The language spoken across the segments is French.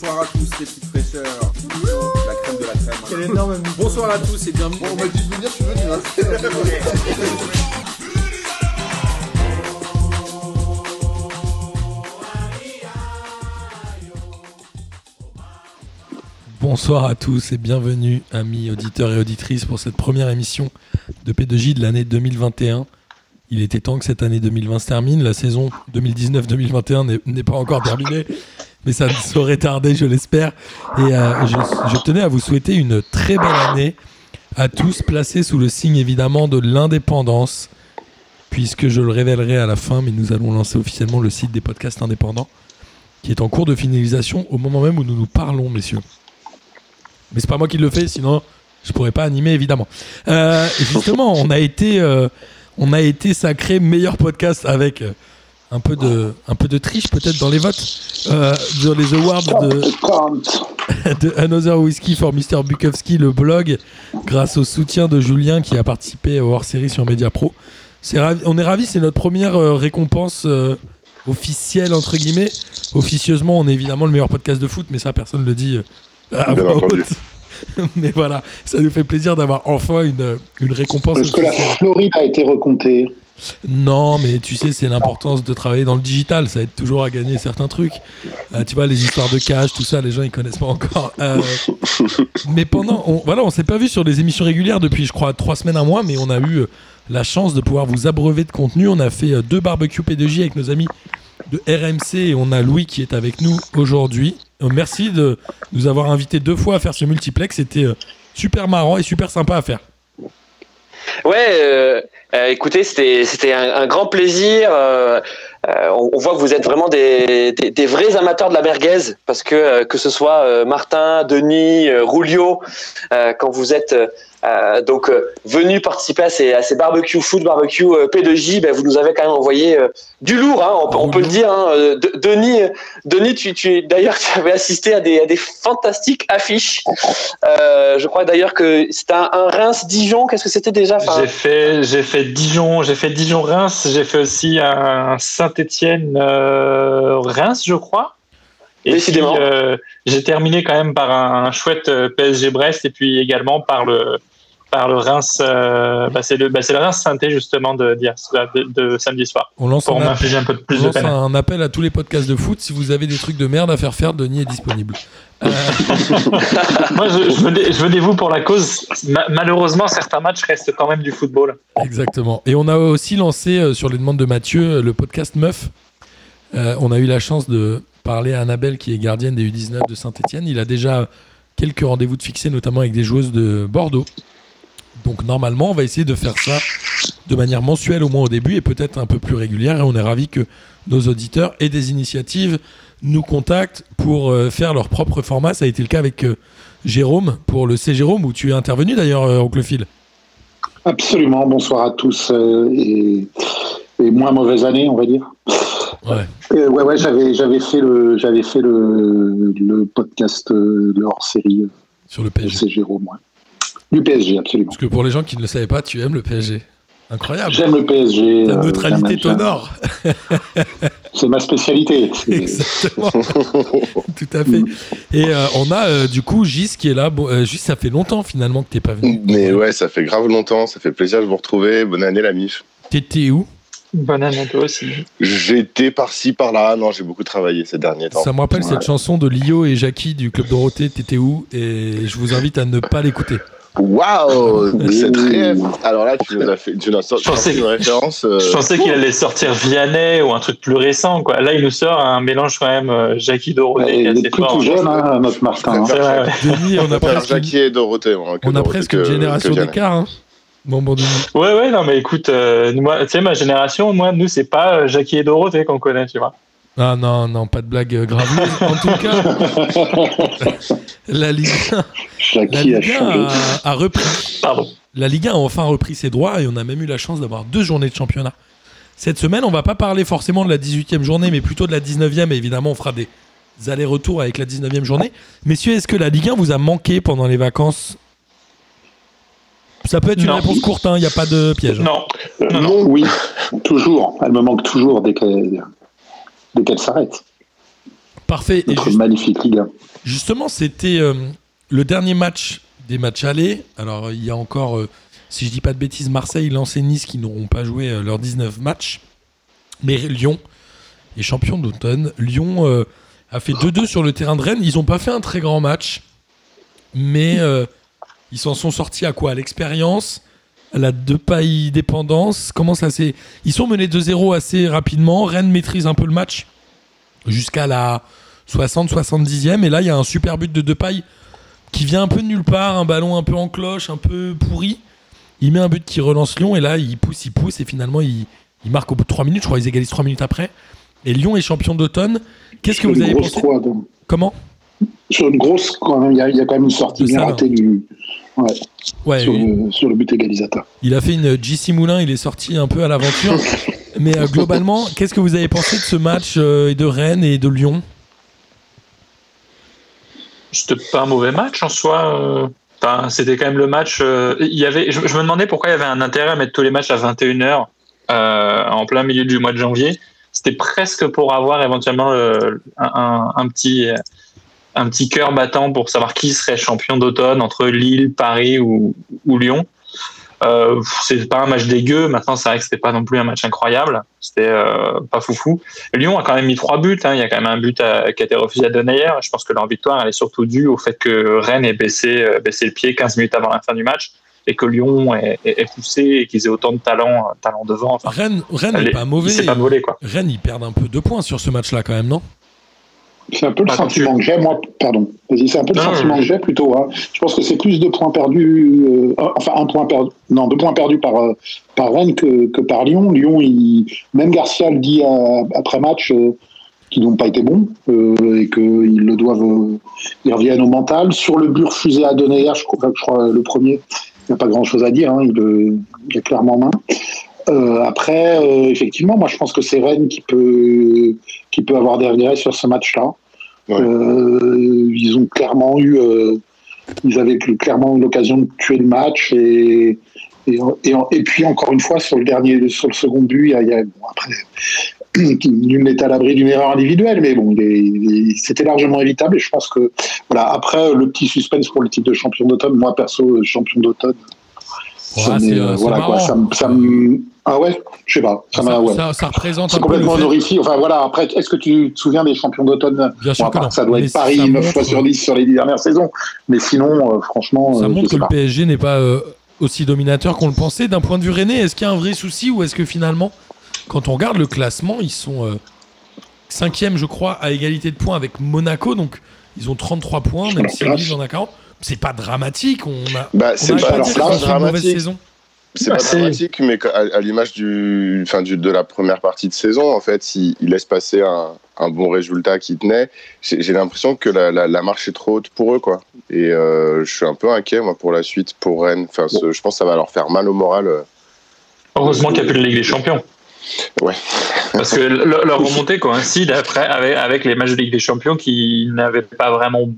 Bonsoir à tous les petites fraîcheurs. La crème de la crème. Quel énorme Bonsoir à tous et bienvenue. Bon, on m'a dit de venir, je suis venu. Hein. Bonsoir à tous et bienvenue, amis auditeurs et auditrices, pour cette première émission de P2J de l'année 2021. Il était temps que cette année 2020 se termine. La saison 2019-2021 n'est- n'est pas encore terminée, mais ça ne saurait tarder, je l'espère. Et euh, je, tenais à vous souhaiter une très belle année à tous, placés sous le signe évidemment de l'indépendance, puisque je le révélerai à la fin, mais nous allons lancer officiellement le site des podcasts indépendants, qui est en cours de finalisation au moment même où nous nous parlons, messieurs. Mais c'est pas moi qui le fais, sinon je pourrais pas animer évidemment. Euh, justement, on a été, euh, on a été sacré meilleur podcast avec un peu de, un peu de triche peut-être dans les votes euh, dans les awards de, de Another Whiskey for Mr Bukowski, le blog, grâce au soutien de Julien qui a participé au hors-série sur Media Pro. C'est ravi- on est ravis, c'est notre première euh, récompense euh, officielle entre guillemets. Officieusement, on est évidemment le meilleur podcast de foot, mais ça personne ne le dit. euh, à voix haute. mais voilà, ça nous fait plaisir d'avoir enfin une, une récompense Parce que la. Floride a été recomptée. Non, mais tu sais, c'est l'importance de travailler dans le digital. Ça aide toujours à gagner certains trucs. Euh, tu vois, les histoires de cash, tout ça, les gens ils connaissent pas encore. Euh, mais pendant, on, voilà, on s'est pas vu sur des émissions régulières depuis, je crois, trois semaines, un mois, mais on a eu euh, la chance de pouvoir vous abreuver de contenu. On a fait deux barbecues P2J avec nos amis de RMC et on a Louis qui est avec nous aujourd'hui. Merci de nous avoir invités deux fois à faire ce multiplex. C'était super marrant et super sympa à faire. Ouais, euh, euh, écoutez, c'était un, grand plaisir. euh, euh, on, on voit que vous êtes vraiment des, des, vrais amateurs de la merguez, parce que que ce soit Martin, Denis, Rulio, quand vous êtes euh, donc euh, venus participer à ces, à ces barbecue food, barbecue euh, P2J, ben, vous nous avez quand même envoyé euh, du lourd, hein, on, peut- on peut le dire. Hein, De- Denis, Denis, tu, tu d'ailleurs tu avais assisté à des, à des fantastiques affiches. Je crois d'ailleurs que c'était un, un Reims Dijon. Qu'est-ce que c'était déjà J'ai fait, j'ai fait Dijon, j'ai fait Dijon-Reims, j'ai fait aussi un Saint-Étienne Reims, je crois. Et Décidément. j'ai terminé quand même par un, chouette euh, PSG Brest et puis également par le par le Reims. euh, bah, c'est le bah, le Reims Saint justement de, d'hier- de, de samedi soir On lance pour un appel. m'infliger un peu de plus On de lance peine. un appel à tous les podcasts de foot. Si vous avez des trucs de merde à faire faire, Denis est disponible. Euh, Moi, je, je venais, je vous pour la cause. Ma- malheureusement, certains matchs restent quand même du football. exactement. Et on a aussi lancé, euh, sur les demandes de Mathieu, le podcast Meuf. On a eu la chance de parler à Annabelle, qui est gardienne des U19 de Saint-Etienne. Il a déjà quelques rendez-vous de fixés, notamment avec des joueuses de Bordeaux. Donc normalement, on va essayer de faire ça de manière mensuelle au moins au début et peut-être un peu plus régulière. Et on est ravis que nos auditeurs aient des initiatives, nous contactent pour euh, faire leur propre format. Ça a été le cas avec euh, Jérôme pour le C Jérôme où tu es intervenu d'ailleurs, euh, Oncle Phil. Absolument. Bonsoir à tous et, et moins mauvaise année, on va dire. Ouais. Euh, ouais, ouais, j'avais, j'avais fait le, j'avais fait le, le podcast euh, de hors série. Sur le PSG. C'est Jérôme, ouais. Du PSG, absolument. Parce que pour les gens qui ne le savaient pas, tu aimes le PSG. Incroyable. J'aime le PSG. Ta euh, neutralité j'aime- j'aime- t'honore. C'est ma spécialité. Exactement. Tout à fait. Et euh, on a euh, du coup Gis qui est là. Bon, euh, Gis, ça fait longtemps finalement que t'es pas venu. Mais ouais, ça fait grave longtemps, ça fait plaisir de vous retrouver. Bonne année la MIF. T'étais où? Bonne année à toi aussi. J'étais par-ci, par-là. Non, j'ai beaucoup travaillé ces derniers temps. Ça me rappelle Ouais. cette chanson de Lio et Jackie du Club Dorothée, T'étais où? Et je vous invite à ne pas l'écouter. Waouh Cette rêve Alors là, tu nous as fait tu nous as sorti Je pensais- une référence. euh, Je pensais qu'il allait sortir Vianney ou un truc plus récent. Quoi. Là, il nous sort un mélange quand même euh, Jackie Dorothée est il assez est plus fort. tout jeune, hein, notre Martin. hein. C'est vrai, ouais. Denis, on a presque, Jackie et Dorothée. moi, que on a Dorothée presque que- une génération d'écart. Hein. Bon, bon, Denis. Ouais, ouais, non, mais écoute, euh, moi, tu sais, ma génération, moi, nous, c'est pas Jackie et Dorothée qu'on connaît, tu vois. Ah non, non, pas de blague euh, graveuse. En tout cas, la Ligue 1, la Jackie a Ligue 1 changé. a, a repris. Pardon. La Ligue 1 a enfin repris ses droits et on a même eu la chance d'avoir deux journées de championnat. Cette semaine, on va pas parler forcément de la 18e journée, mais plutôt de la 19e. Et évidemment, on fera des allers-retours avec la 19e journée. Messieurs, est-ce que la Ligue 1 vous a manqué pendant les vacances? Ça peut être une Non. réponse courte, il n'y a pas de piège. hein. Non, Euh, non, non. Oui, toujours. Elle me manque toujours dès qu'elle, dès qu'elle s'arrête. Parfait. Notre magnifique Ligue 1. Justement, c'était euh, le dernier match des matchs allés. Alors, il y a encore, euh, si je dis pas de bêtises, Marseille, Lens et Nice qui n'auront pas joué euh, leurs 19 matchs. Mais Lyon est champion d'automne. Lyon a fait 2-2 sur le terrain de Rennes. Ils n'ont pas fait un très grand match, mais ils s'en sont sortis à quoi? À l'expérience, la deux pailles dépendance. Comment ça s'est Ils sont menés 2-0 assez rapidement. Rennes maîtrise un peu le match jusqu'à la 60-70e. Et là, il y a un super but de Depay qui vient un peu de nulle part, un ballon un peu en cloche, un peu pourri. Il met un but qui relance Lyon et là, il pousse, il pousse et finalement, il, il marque au bout de 3 minutes. Je crois qu'ils égalisent 3 minutes après. Et Lyon est champion d'automne. Qu'est-ce que vous avez pensé donc. Comment Sur une grosse, quand même, il y, a- il y a quand même une sortie De bien ratée du, ouais, Ouais, sur, il, le, sur le but égalisateur. il a fait une JC Moulin, il est sorti un peu à l'aventure. Mais euh, globalement, qu'est-ce que vous avez pensé de ce match euh, et de Rennes et de Lyon? C'était pas un mauvais match en soi. euh. Enfin, c'était quand même le match. euh, Il y avait, je, je me demandais pourquoi il y avait un intérêt à mettre tous les matchs à 21h en plein milieu du mois de janvier. C'était presque pour avoir éventuellement euh, un, un- un petit, un petit cœur battant pour savoir qui serait champion d'automne entre Lille, Paris ou, ou Lyon. Euh, c'est pas un match dégueu. Maintenant, c'est vrai que c'était pas non plus un match incroyable. C'était euh, pas foufou. Lyon a quand même mis trois buts. hein. Il y a quand même un but à- qui a été refusé à Denayer. Je pense que leur victoire, elle est surtout due au fait que Rennes ait baissé, euh, baissé le pied 15 minutes avant la fin du match et que Lyon ait poussé et qu'ils aient autant de talent, talent devant. Enfin, Rennes, Rennes n'est est- pas mauvais. Il s'est pas volé, quoi. Rennes, ils perdent un peu de points sur ce match-là quand même, non? C'est un peu le Ah, sentiment tu- que j'ai, moi. Pardon. Vas-y, c'est un peu le Non, sentiment que j'ai plutôt. hein. Je pense que c'est plus de points perdus. euh, enfin, un point perdu. Non, deux points perdus par, euh, par Rennes que, que par Lyon. Lyon, il, même Garcia le dit euh, après match. euh, qu'ils n'ont pas été bons euh, et qu'ils le doivent, euh, ils reviennent au mental. Sur le but refusé à Denayer, je crois, je crois le premier, il n'y a pas grand-chose à dire, hein, il, le- il est clairement main. Euh, après, euh, effectivement, moi je pense que c'est Rennes qui peut, qui peut avoir des regrets sur ce match-là. Ouais. Euh, ils ont clairement eu, euh, ils avaient clairement eu l'occasion de tuer le match et, et, et, et puis encore une fois sur le dernier, sur le second but, il y a, il y a- bon, après, nul n'est à l'abri d'une erreur individuelle, mais bon, c'était largement évitable et je pense que voilà. Après, le petit suspense pour le titre de champion d'automne, moi perso, champion d'automne. Ouais, c'est, euh, c'est voilà quoi, ça, ça ah ouais, je sais pas, ça, ça, m'a ouais. ça- ça représente C'est complètement honorifique. Enfin voilà, après, est-ce que tu te souviens des champions d'automne? Bien sûr Bon, que non. Ça doit Mais être Paris ça 9 montre- fois sur 10 sur les dix dernières saisons. Mais sinon, euh, franchement, Ça euh, montre que le. PSG n'est pas euh, aussi dominateur qu'on le pensait. D'un point de vue rennais, est-ce qu'il y a un vrai souci ou est-ce que finalement, quand on regarde le classement, ils sont euh, cinquième, je crois, à égalité de points avec Monaco. Donc, ils ont 33 points, même si. Lille en a 40. C'est pas dramatique. On a, Bah, c'est pas, alors, dramatique. saison. C'est Bah, pas c'est- dramatique, mais à, à l'image du, enfin, du, de la première partie de saison, en fait, il, il laisse passer un, un bon résultat qui tenait. J'ai l'impression que la, la, la marche est trop haute pour eux, quoi. Et euh, je suis un peu inquiet, moi, pour la suite, pour Rennes. Enfin, je pense que ça va leur faire mal au moral. euh. Heureusement qu'il n'y a plus de Ligue des Champions. Ouais. Parce que le- leur remontée coïncide après avec, avec les matchs de Ligue des Champions qui n'avaient pas vraiment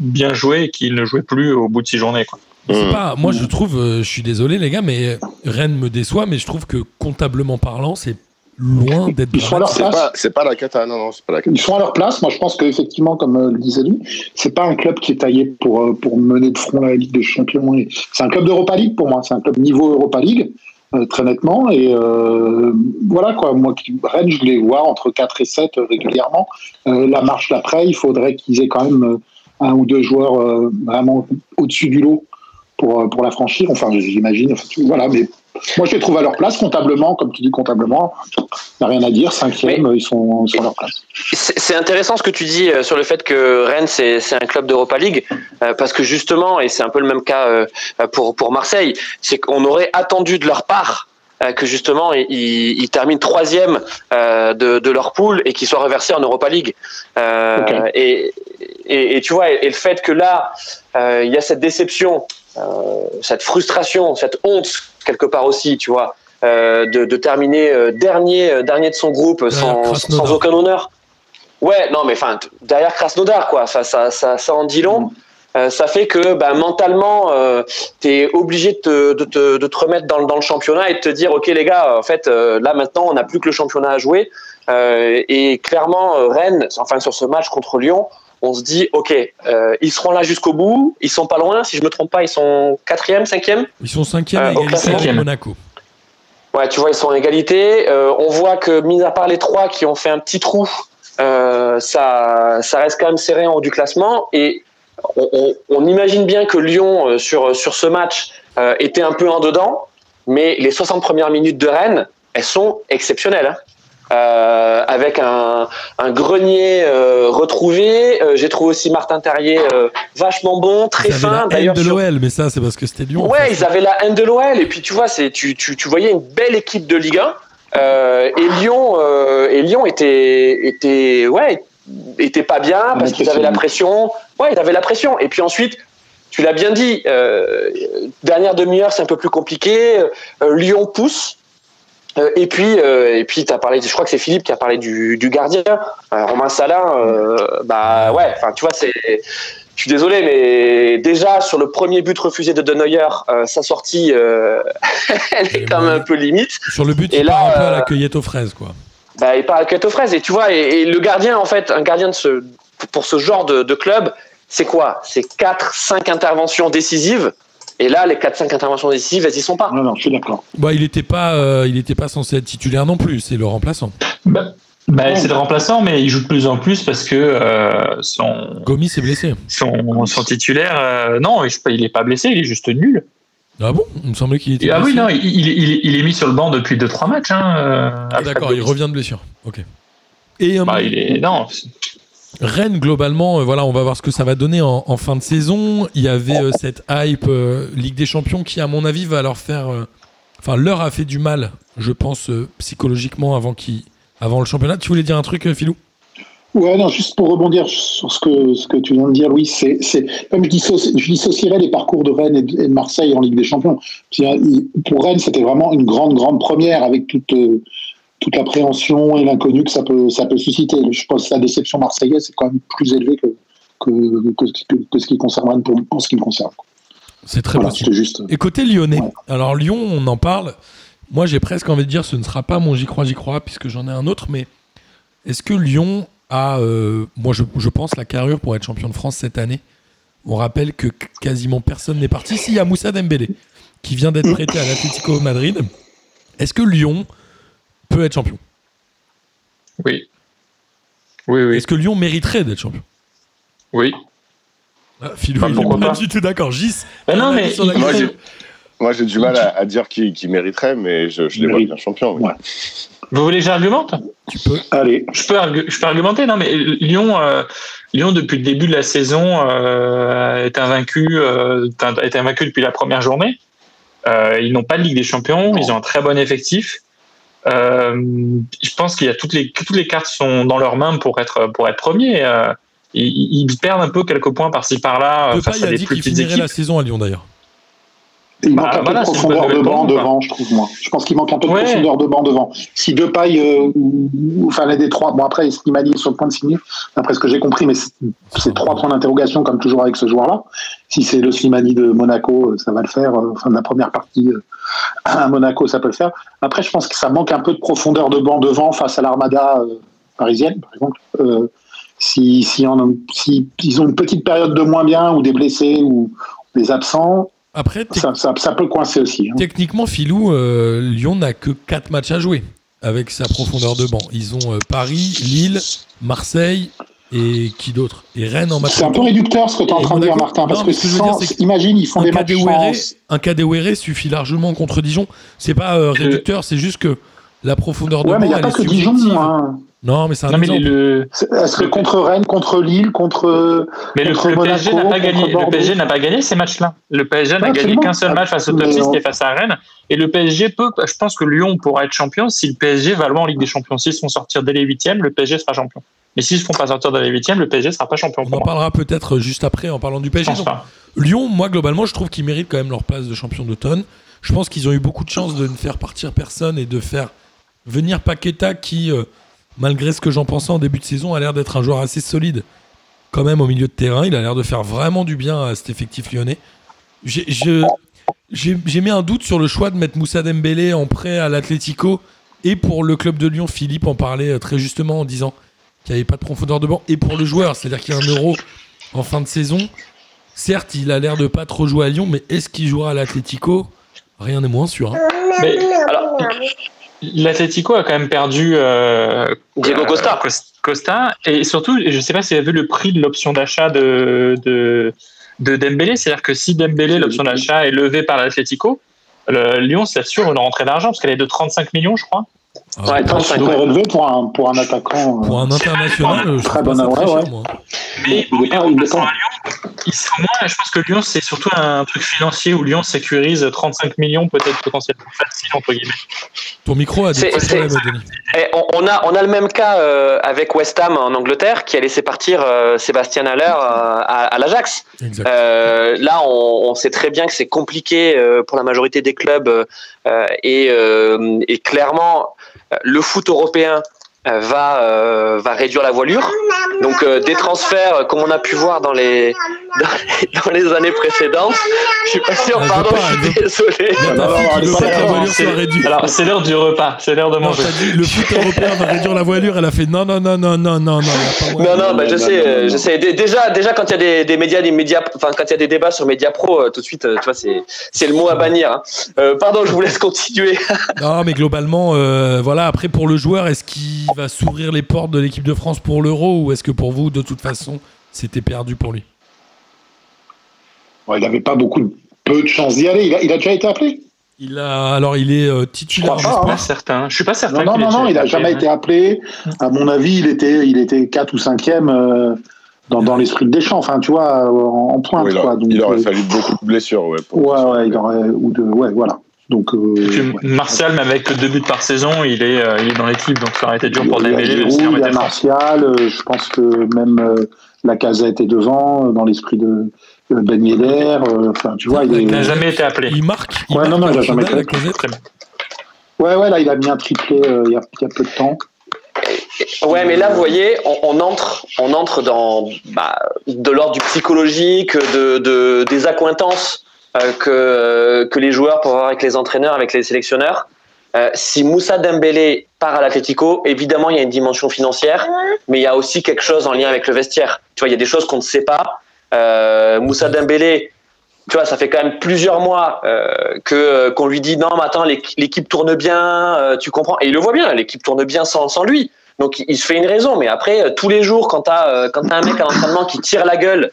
bien joué et qui ne jouaient plus au bout de six journées. Quoi. C'est Mm. pas, moi, je trouve, euh, je suis désolé, les gars, mais Rennes me déçoit, mais je trouve que comptablement parlant, c'est loin d'être Ils sont à leur dramatique. C'est place. pas, c'est pas la cata, non, non, c'est pas la cata. Ils sont à leur place. Moi, je pense qu'effectivement, comme euh, le disait lui, c'est pas un club qui est taillé pour, euh, pour mener de front la Ligue des Champions. C'est un club d'Europa League pour moi. C'est un club niveau Europa League, euh, très nettement. Et euh, voilà, quoi. Moi, qui- Rennes, je les vois entre 4 et 7 euh, régulièrement. Euh, la marche d'après, il faudrait qu'ils aient quand même euh, un ou deux joueurs euh, vraiment au-dessus du lot pour, euh, pour la franchir. Enfin, j'imagine. Voilà, mais moi, je les trouve à leur place comptablement, comme tu dis comptablement. Il n'y a rien à dire. Cinquième, ils sont, ils sont à leur place. C'est intéressant ce que tu dis euh, sur le fait que Rennes c'est un club d'Europa League parce que justement et c'est un peu le même cas pour pour Marseille, c'est qu'on aurait attendu de leur part que justement ils, ils terminent troisième euh, de, de leur poule et qu'ils soient reversés en Europa League. Euh, et, et, et tu vois et, et le fait que là euh, il y a cette déception, euh, cette frustration, cette honte quelque part aussi, tu vois. euh, de, de terminer dernier, dernier de son groupe sans, aucun honneur. Ouais, non, mais enfin, derrière Krasnodar, quoi. Ça, ça, ça, ça en dit long. euh, ça fait que bah, mentalement, euh, tu es obligé de te, de, te, de te remettre dans, le- dans le championnat et de te dire, OK les gars, en fait, euh, là maintenant, on n'a plus que le championnat à jouer. Et clairement, Rennes, enfin sur ce match contre Lyon, on se dit, OK, euh, ils seront là jusqu'au bout, ils sont pas loin, si je me trompe pas, ils sont quatrième, cinquième Ils sont cinquième Euh, égalité avec Monaco. Ouais, tu vois, ils sont en égalité. Euh, on voit que, mis à part les trois qui ont fait un petit trou, euh, ça, ça reste quand même serré en haut du classement. Et on, on- on imagine bien que Lyon, sur, sur ce match, était un peu en dedans. Mais les 60 premières minutes de Rennes, elles sont exceptionnelles. hein. Euh, avec un, un grenier euh, retrouvé. Euh, J'ai trouvé aussi Martin Terrier euh, vachement bon, très Ils avaient fin. la haine de sur- l'OL, mais ça, c'est parce que c'était Lyon. Ouais, ils avaient la haine de l'OL et puis tu vois, c'est tu, tu, tu voyais une belle équipe de Ligue 1 euh, et Lyon euh, et Lyon était était ouais était pas bien parce qu'ils avaient la pression. Ouais, ils avaient la pression et puis ensuite tu l'as bien dit, euh, dernière demi-heure c'est un peu plus compliqué. Euh, Lyon pousse. Euh, et puis, euh, et puis, t'as parlé. Je crois que c'est Philippe qui a parlé du, du gardien, Euh, Romain Salin. bah ouais. Enfin, tu vois, c'est. Je suis désolé, mais déjà sur le premier but refusé de De Neuer, euh, sa sortie, elle est quand même un peu limite. Sur le but, Et il là, part un peu à la cueillette aux fraises, quoi. Bah, il part à quête aux fraises. Et tu vois, et, et le gardien, en fait, un gardien de ce, pour ce genre de, de club, c'est quoi? C'est 4-5 interventions décisives. Et là, les 4-5 interventions décisives, elles y sont pas. Non, non, je suis d'accord. Bah, il n'était pas, euh, il était pas censé être titulaire non plus. C'est le remplaçant. Bah, bah, c'est le remplaçant, mais il joue de plus en plus parce que euh, son, Gomis s'est blessé. son, son titulaire, euh, non, je sais pas, il est pas blessé, il est juste nul. Ah bon? Il me semblait qu'il était. Ah oui, non, il, il, il- il est mis sur le banc depuis 2-3 matchs. Hein, euh, Ah, D'accord, il revient de blessure. Ok. Et Bah, il est, non, Rennes, globalement, euh, voilà, on va voir ce que ça va donner en, fin de saison. Il y avait euh, cette hype euh, Ligue des Champions qui, à mon avis, va leur faire. Enfin, leur a fait du mal, je pense, psychologiquement avant, qu'ils- avant le championnat. Tu voulais dire un truc, Philou? Ouais, non, juste pour rebondir sur ce que, ce que tu viens de dire, Louis, c'est, comme je, je dissocierais les parcours de Rennes et de, et de Marseille en Ligue des Champions. Pour Rennes, c'était vraiment une grande, grande première avec toute, toute l'appréhension et l'inconnu que ça peut, ça peut susciter. Je pense que la déception marseillaise est quand même plus élevée que, que, que, ce qui concerne Rennes pour, pour ce qui me concerne. C'est très Voilà, possible. juste. Et côté lyonnais, Ouais. alors Lyon, on en parle. Moi, j'ai presque envie de dire ce ne sera pas mon j'y crois, j'y crois, puisque j'en ai un autre, mais est-ce que Lyon a, euh, moi je, je pense, la carrure pour être champion de France cette année? On rappelle que qu- quasiment personne n'est parti. S'il y a Moussa Dembélé, qui vient d'être prêté à l'Atlético Madrid, est-ce que Lyon peut être champion oui. Oui, oui, Est-ce que Lyon mériterait d'être champion? Oui. ah, Philou, il est pourquoi pas pas du tout d'accord. Gis, Bah non, mais il- Moi, j'ai- Moi, j'ai du mal à, à dire qui, qui mériterait, mais je, je les vois Mérite. bien champions. oui. Ouais. vous voulez que j'argumente? Tu peux. Allez, je peux, argu- je peux argumenter, non, mais Lyon, euh, Lyon depuis le début de la saison, euh, est invaincu, euh, est invaincu depuis la première journée. Euh, ils n'ont pas de Ligue des Champions, ils ont un très bon effectif. Euh, je pense qu'il y a toutes les toutes les cartes sont dans leurs mains pour être pour être premiers. Euh, ils, ils perdent un peu quelques points par-ci par-là face à a des dit plus qu'il petites équipes. la saison à Lyon d'ailleurs. Il Bah, manque un peu de profondeur de banc nous, devant, je trouve, moi. Je pense qu'il manque un peu de profondeur de banc devant. Si Depay, euh, ou, ou- enfin, l'un des trois, bon, après, Slimani est sur le point de signer, d'après ce que j'ai compris, mais c'est trois points d'interrogation, comme toujours avec ce joueur-là. Si c'est le Slimani de Monaco, euh, ça va le faire. euh, Enfin, la première partie euh, à Monaco, ça peut le faire. Après, je pense que ça manque un peu de profondeur de banc devant face à l'armada euh, parisienne, par exemple. Euh, si, si, en- si ils ont une petite période de moins bien, ou des blessés, ou des absents, Après, ça, ça, ça peut coincer aussi. hein. Techniquement, Philou, euh, Lyon n'a que 4 matchs à jouer avec sa profondeur de banc. Ils ont euh, Paris, Lille, Marseille et qui d'autre? Et Rennes en match C'est un peu réducteur ce que tu es en train de dire, Martin, parce Non, que mais ce que je veux sans- dire, c'est que imagine, ils font Un des matchs sans... un Kadewere suffit largement contre Dijon. C'est pas euh, réducteur, c'est juste que la profondeur de Ouais, mais il banc, n'y a pas que Dijon. hein. Non, mais c'est un Non, mais le, que contre Rennes, contre Lille, contre... mais le, Contre le PSG n'a pas gagné. contre Le. PSG n'a pas gagné ces matchs-là. Le PSG n'a gagné qu'un seul match face au top Mais 6 on- qui est face à Rennes. Et le PSG peut, je pense que Lyon pourra être champion si le PSG va loin en Ligue des Champions. S'ils se font sortir dès les huitièmes, le PSG sera champion. Mais s'ils se font pas sortir dès les huitièmes, le PSG sera pas champion. On en parlera peut-être juste après en parlant du Je PSG. pense Donc, pas. Lyon, moi, globalement, je trouve qu'ils méritent quand même leur place de champion d'automne. Je pense qu'ils ont eu beaucoup de chance de ne faire partir personne et de faire venir Paqueta qui, euh, malgré ce que j'en pensais en début de saison, a l'air d'être un joueur assez solide. quand même au milieu de terrain. Il a l'air de faire vraiment du bien à cet effectif lyonnais. J'ai mis un doute sur le choix de mettre Moussa Dembélé en prêt à l'Atlético et pour le club de Lyon. Philippe en parlait euh, très justement en disant qu'il n'y avait pas de profondeur de banc et pour le joueur, c'est-à-dire qu'il y a un euro en fin de saison. Certes, il a l'air de pas trop jouer à Lyon, mais est-ce qu'il jouera à l'Atlético? Rien n'est moins sûr. hein. Mais Alors, l'Atlético a quand même perdu euh, Diego euh, Costa. Cos- Costa. Et surtout, je ne sais pas si vous avez vu le prix de l'option d'achat de, de, de Dembélé. C'est-à-dire que si Dembélé, l'option d'achat, est levée par l'Atlético, Lyon s'assure une rentrée d'argent parce qu'elle est de 35 millions, je crois. Ah, Ouais, 35 Super ouais. élevé pour un, pour un attaquant. euh, Pour un international, je Très bon, ouais, cher, ouais. moi. Mais est pas- à Lyon, il au moins, je pense que Lyon, c'est surtout un truc financier où Lyon sécurise 35 millions, peut-être potentiellement facile, entre guillemets. Ton micro a des problèmes, Denis. Eh, on, on a, on a le même cas euh, avec West Ham en Angleterre qui a laissé partir euh, Sébastien Haller euh, à, à l'Ajax. Euh, là, on, on sait très bien que c'est compliqué euh, pour la majorité des clubs euh, et, euh, et clairement, le foot européen va, euh, va réduire la voilure. Donc, euh, des transferts, euh, comme on a pu voir dans les, dans les, dans les années précédentes. Je suis pas sûr, veut pardon, pas, je suis désolé. Alors, c'est l'heure du repas, c'est l'heure de Non, manger. le foot européen va réduire la voilure. Elle a fait non, non, non, non, non, non, non. Non, non, bah, je non, sais, non, euh, je non. sais. Dé- Déjà, déjà quand il y a des, des médias, des médias, enfin quand il y a des débats sur Média Pro, euh, tout de suite, euh, tu vois, c'est c'est le mot à bannir. hein. Euh, pardon, je vous laisse continuer. Non, mais globalement, euh, voilà. Après, pour le joueur, est-ce qu'il va s'ouvrir les portes de l'équipe de France pour l'Euro ou est-ce que pour vous, de toute façon, c'était perdu pour lui? Il n'avait pas beaucoup, de- peu de chance d'y aller. Il a, il a déjà été appelé? Il a, alors, il est euh, Je titulaire. pas, Je suis hein. pas certain. Je suis pas certain. Non, non, non, il n'a jamais été appelé. À mon avis, il était, il était 4 ou 5e euh, dans, dans l'esprit de Deschamps, enfin, tu vois, en, en pointe. Oui, il, aurait, quoi. Donc, il aurait euh, fallu beaucoup de blessures, ouais. pour- Ouais, ouais, il aurait. Ou de, ouais, voilà. Donc, euh, Et puis, ouais. Martial, même avec deux buts par saison, il est, euh, il est dans l'équipe, donc ça aurait été dur pour il y a Dembélé. S'il en il y a. Martial, euh, je pense que même euh, la Casette est devant, euh, dans l'esprit de euh, Ben Yedder. euh, Enfin, tu vois, il est. Il n'a jamais été appelé. Il marque. Il Ouais, marque non, non, il a jamais été. bien. Ouais, ouais, là, il a mis un triplé euh, il y, a, il y a peu de temps. Ouais, mais là, vous voyez, on, on entre, on entre dans bah, de l'ordre du psychologique, de, de des accointances euh, que que les joueurs peuvent avoir avec les entraîneurs, avec les sélectionneurs. Euh, si Moussa Dembélé part à l'Atlético, évidemment, il y a une dimension financière, mais il y a aussi quelque chose en lien avec le vestiaire. Tu vois, il y a des choses qu'on ne sait pas. Euh, Moussa Dembélé, tu vois, ça fait quand même plusieurs mois euh, que qu'on lui dit non, mais attends, l'équ- l'équipe tourne bien, euh, tu comprends? Et il le voit bien, l'équipe tourne bien sans, lui. Donc il se fait une raison. Mais après, euh, tous les jours, quand euh, quand t'as un mec à l'entraînement qui tire la gueule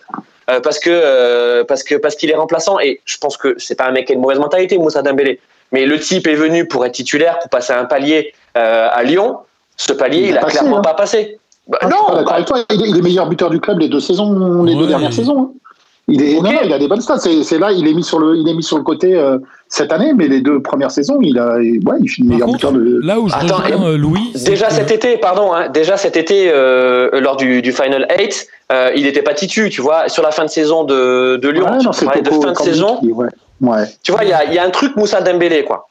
euh, parce que euh, parce que parce qu'il est remplaçant, et je pense que c'est pas un mec qui a une mauvaise mentalité, Moussa Dembélé. Mais le type est venu pour être titulaire, pour passer un palier euh, à Lyon. Ce palier, Il il, a passé, clairement hein. pas passé. Bah, Ah, je suis pas non, d'accord bah, avec toi. Il est, il est meilleur buteur du club les deux saisons, les Ouais, deux dernières saisons. hein. Il est, non, non, il a des bonnes stats. C'est, c'est là, il est mis sur le, il est mis sur le côté euh, cette année, mais les deux premières saisons, il a, ouais, il finit meilleur buteur de. là où je Attends, rejoins euh, Louis, c'est Déjà que- cet été, pardon, hein, déjà cet été, euh, lors du, du Final 8, euh, il n'était pas titu, tu vois. Sur la fin de saison de, de Lyon, Ouais, tu non, c'est parlais de fin de saison. qui- ouais. ouais. Tu vois, il y a, il y a un truc Moussa Dembélé, quoi.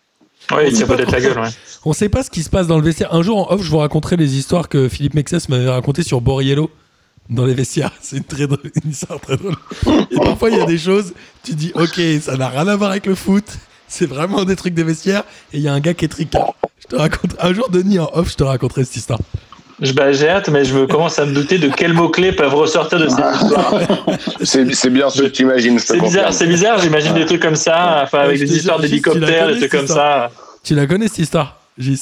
Oui, On il sait pas peut-être la gueule, ouais. On sait pas ce qui se passe dans le vestiaire. Un jour en off, je vous raconterai les histoires que Philippe Mexès m'avait racontées sur Borriello dans les vestiaires. C'est une, très drôle- une histoire très drôle. Et parfois, il y a des choses, tu dis, ok, ça n'a rien à voir avec le foot. C'est vraiment des trucs des vestiaires. Et il y a un gars qui est tricard. Je te raconte, un jour, Denis, en off, je te raconterai cette histoire. Je- bah, J'ai hâte, mais je me commence à me douter de quels mots-clés peuvent ressortir de cette histoire. C'est bien ce que tu imagines, C'est bizarre, c'est bizarre, j'imagine des trucs comme ça, enfin avec des histoires d'hélicoptères, des connais, trucs comme cette ça. Tu la connais, cette histoire?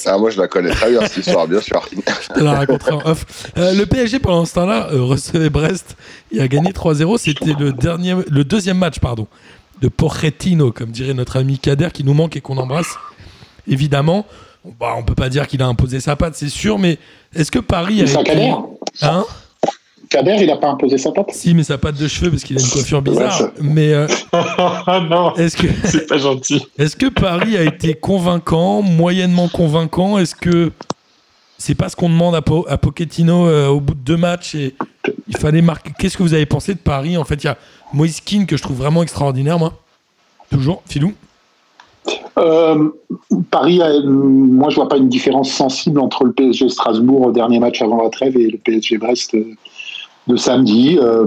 Ah, moi, je la connais très bien, cette histoire, bien sûr. Je te la raconterai en off. Euh, le PSG, pendant ce temps-là, euh, recevait Brest et a gagné 3-0. C'était le, dernier, le deuxième match pardon, de Pochettino, comme dirait notre ami Kader, qui nous manque et qu'on embrasse. Évidemment, bah, on peut pas dire qu'il a imposé sa patte, c'est sûr, mais est-ce que Paris été... Kader. Hein? Kader, il a pas imposé sa patte. Si, mais sa patte de cheveux, parce qu'il a une coiffure bizarre. Ouais, ça- Mais euh, Oh non, est-ce que... c'est pas gentil. Est-ce que Paris a été convaincant, moyennement convaincant? Est-ce que c'est pas ce qu'on demande à, Po- à Pochettino euh, au bout de deux matchs et il fallait marquer? Qu'est-ce que vous avez pensé de Paris? En fait, il y a Moïse Kean que je trouve vraiment extraordinaire, moi. Toujours, Filou Euh, Paris, a- moi, je vois pas une différence sensible entre le PSG Strasbourg au dernier match avant la trêve et le PSG Brest euh, de samedi. Euh,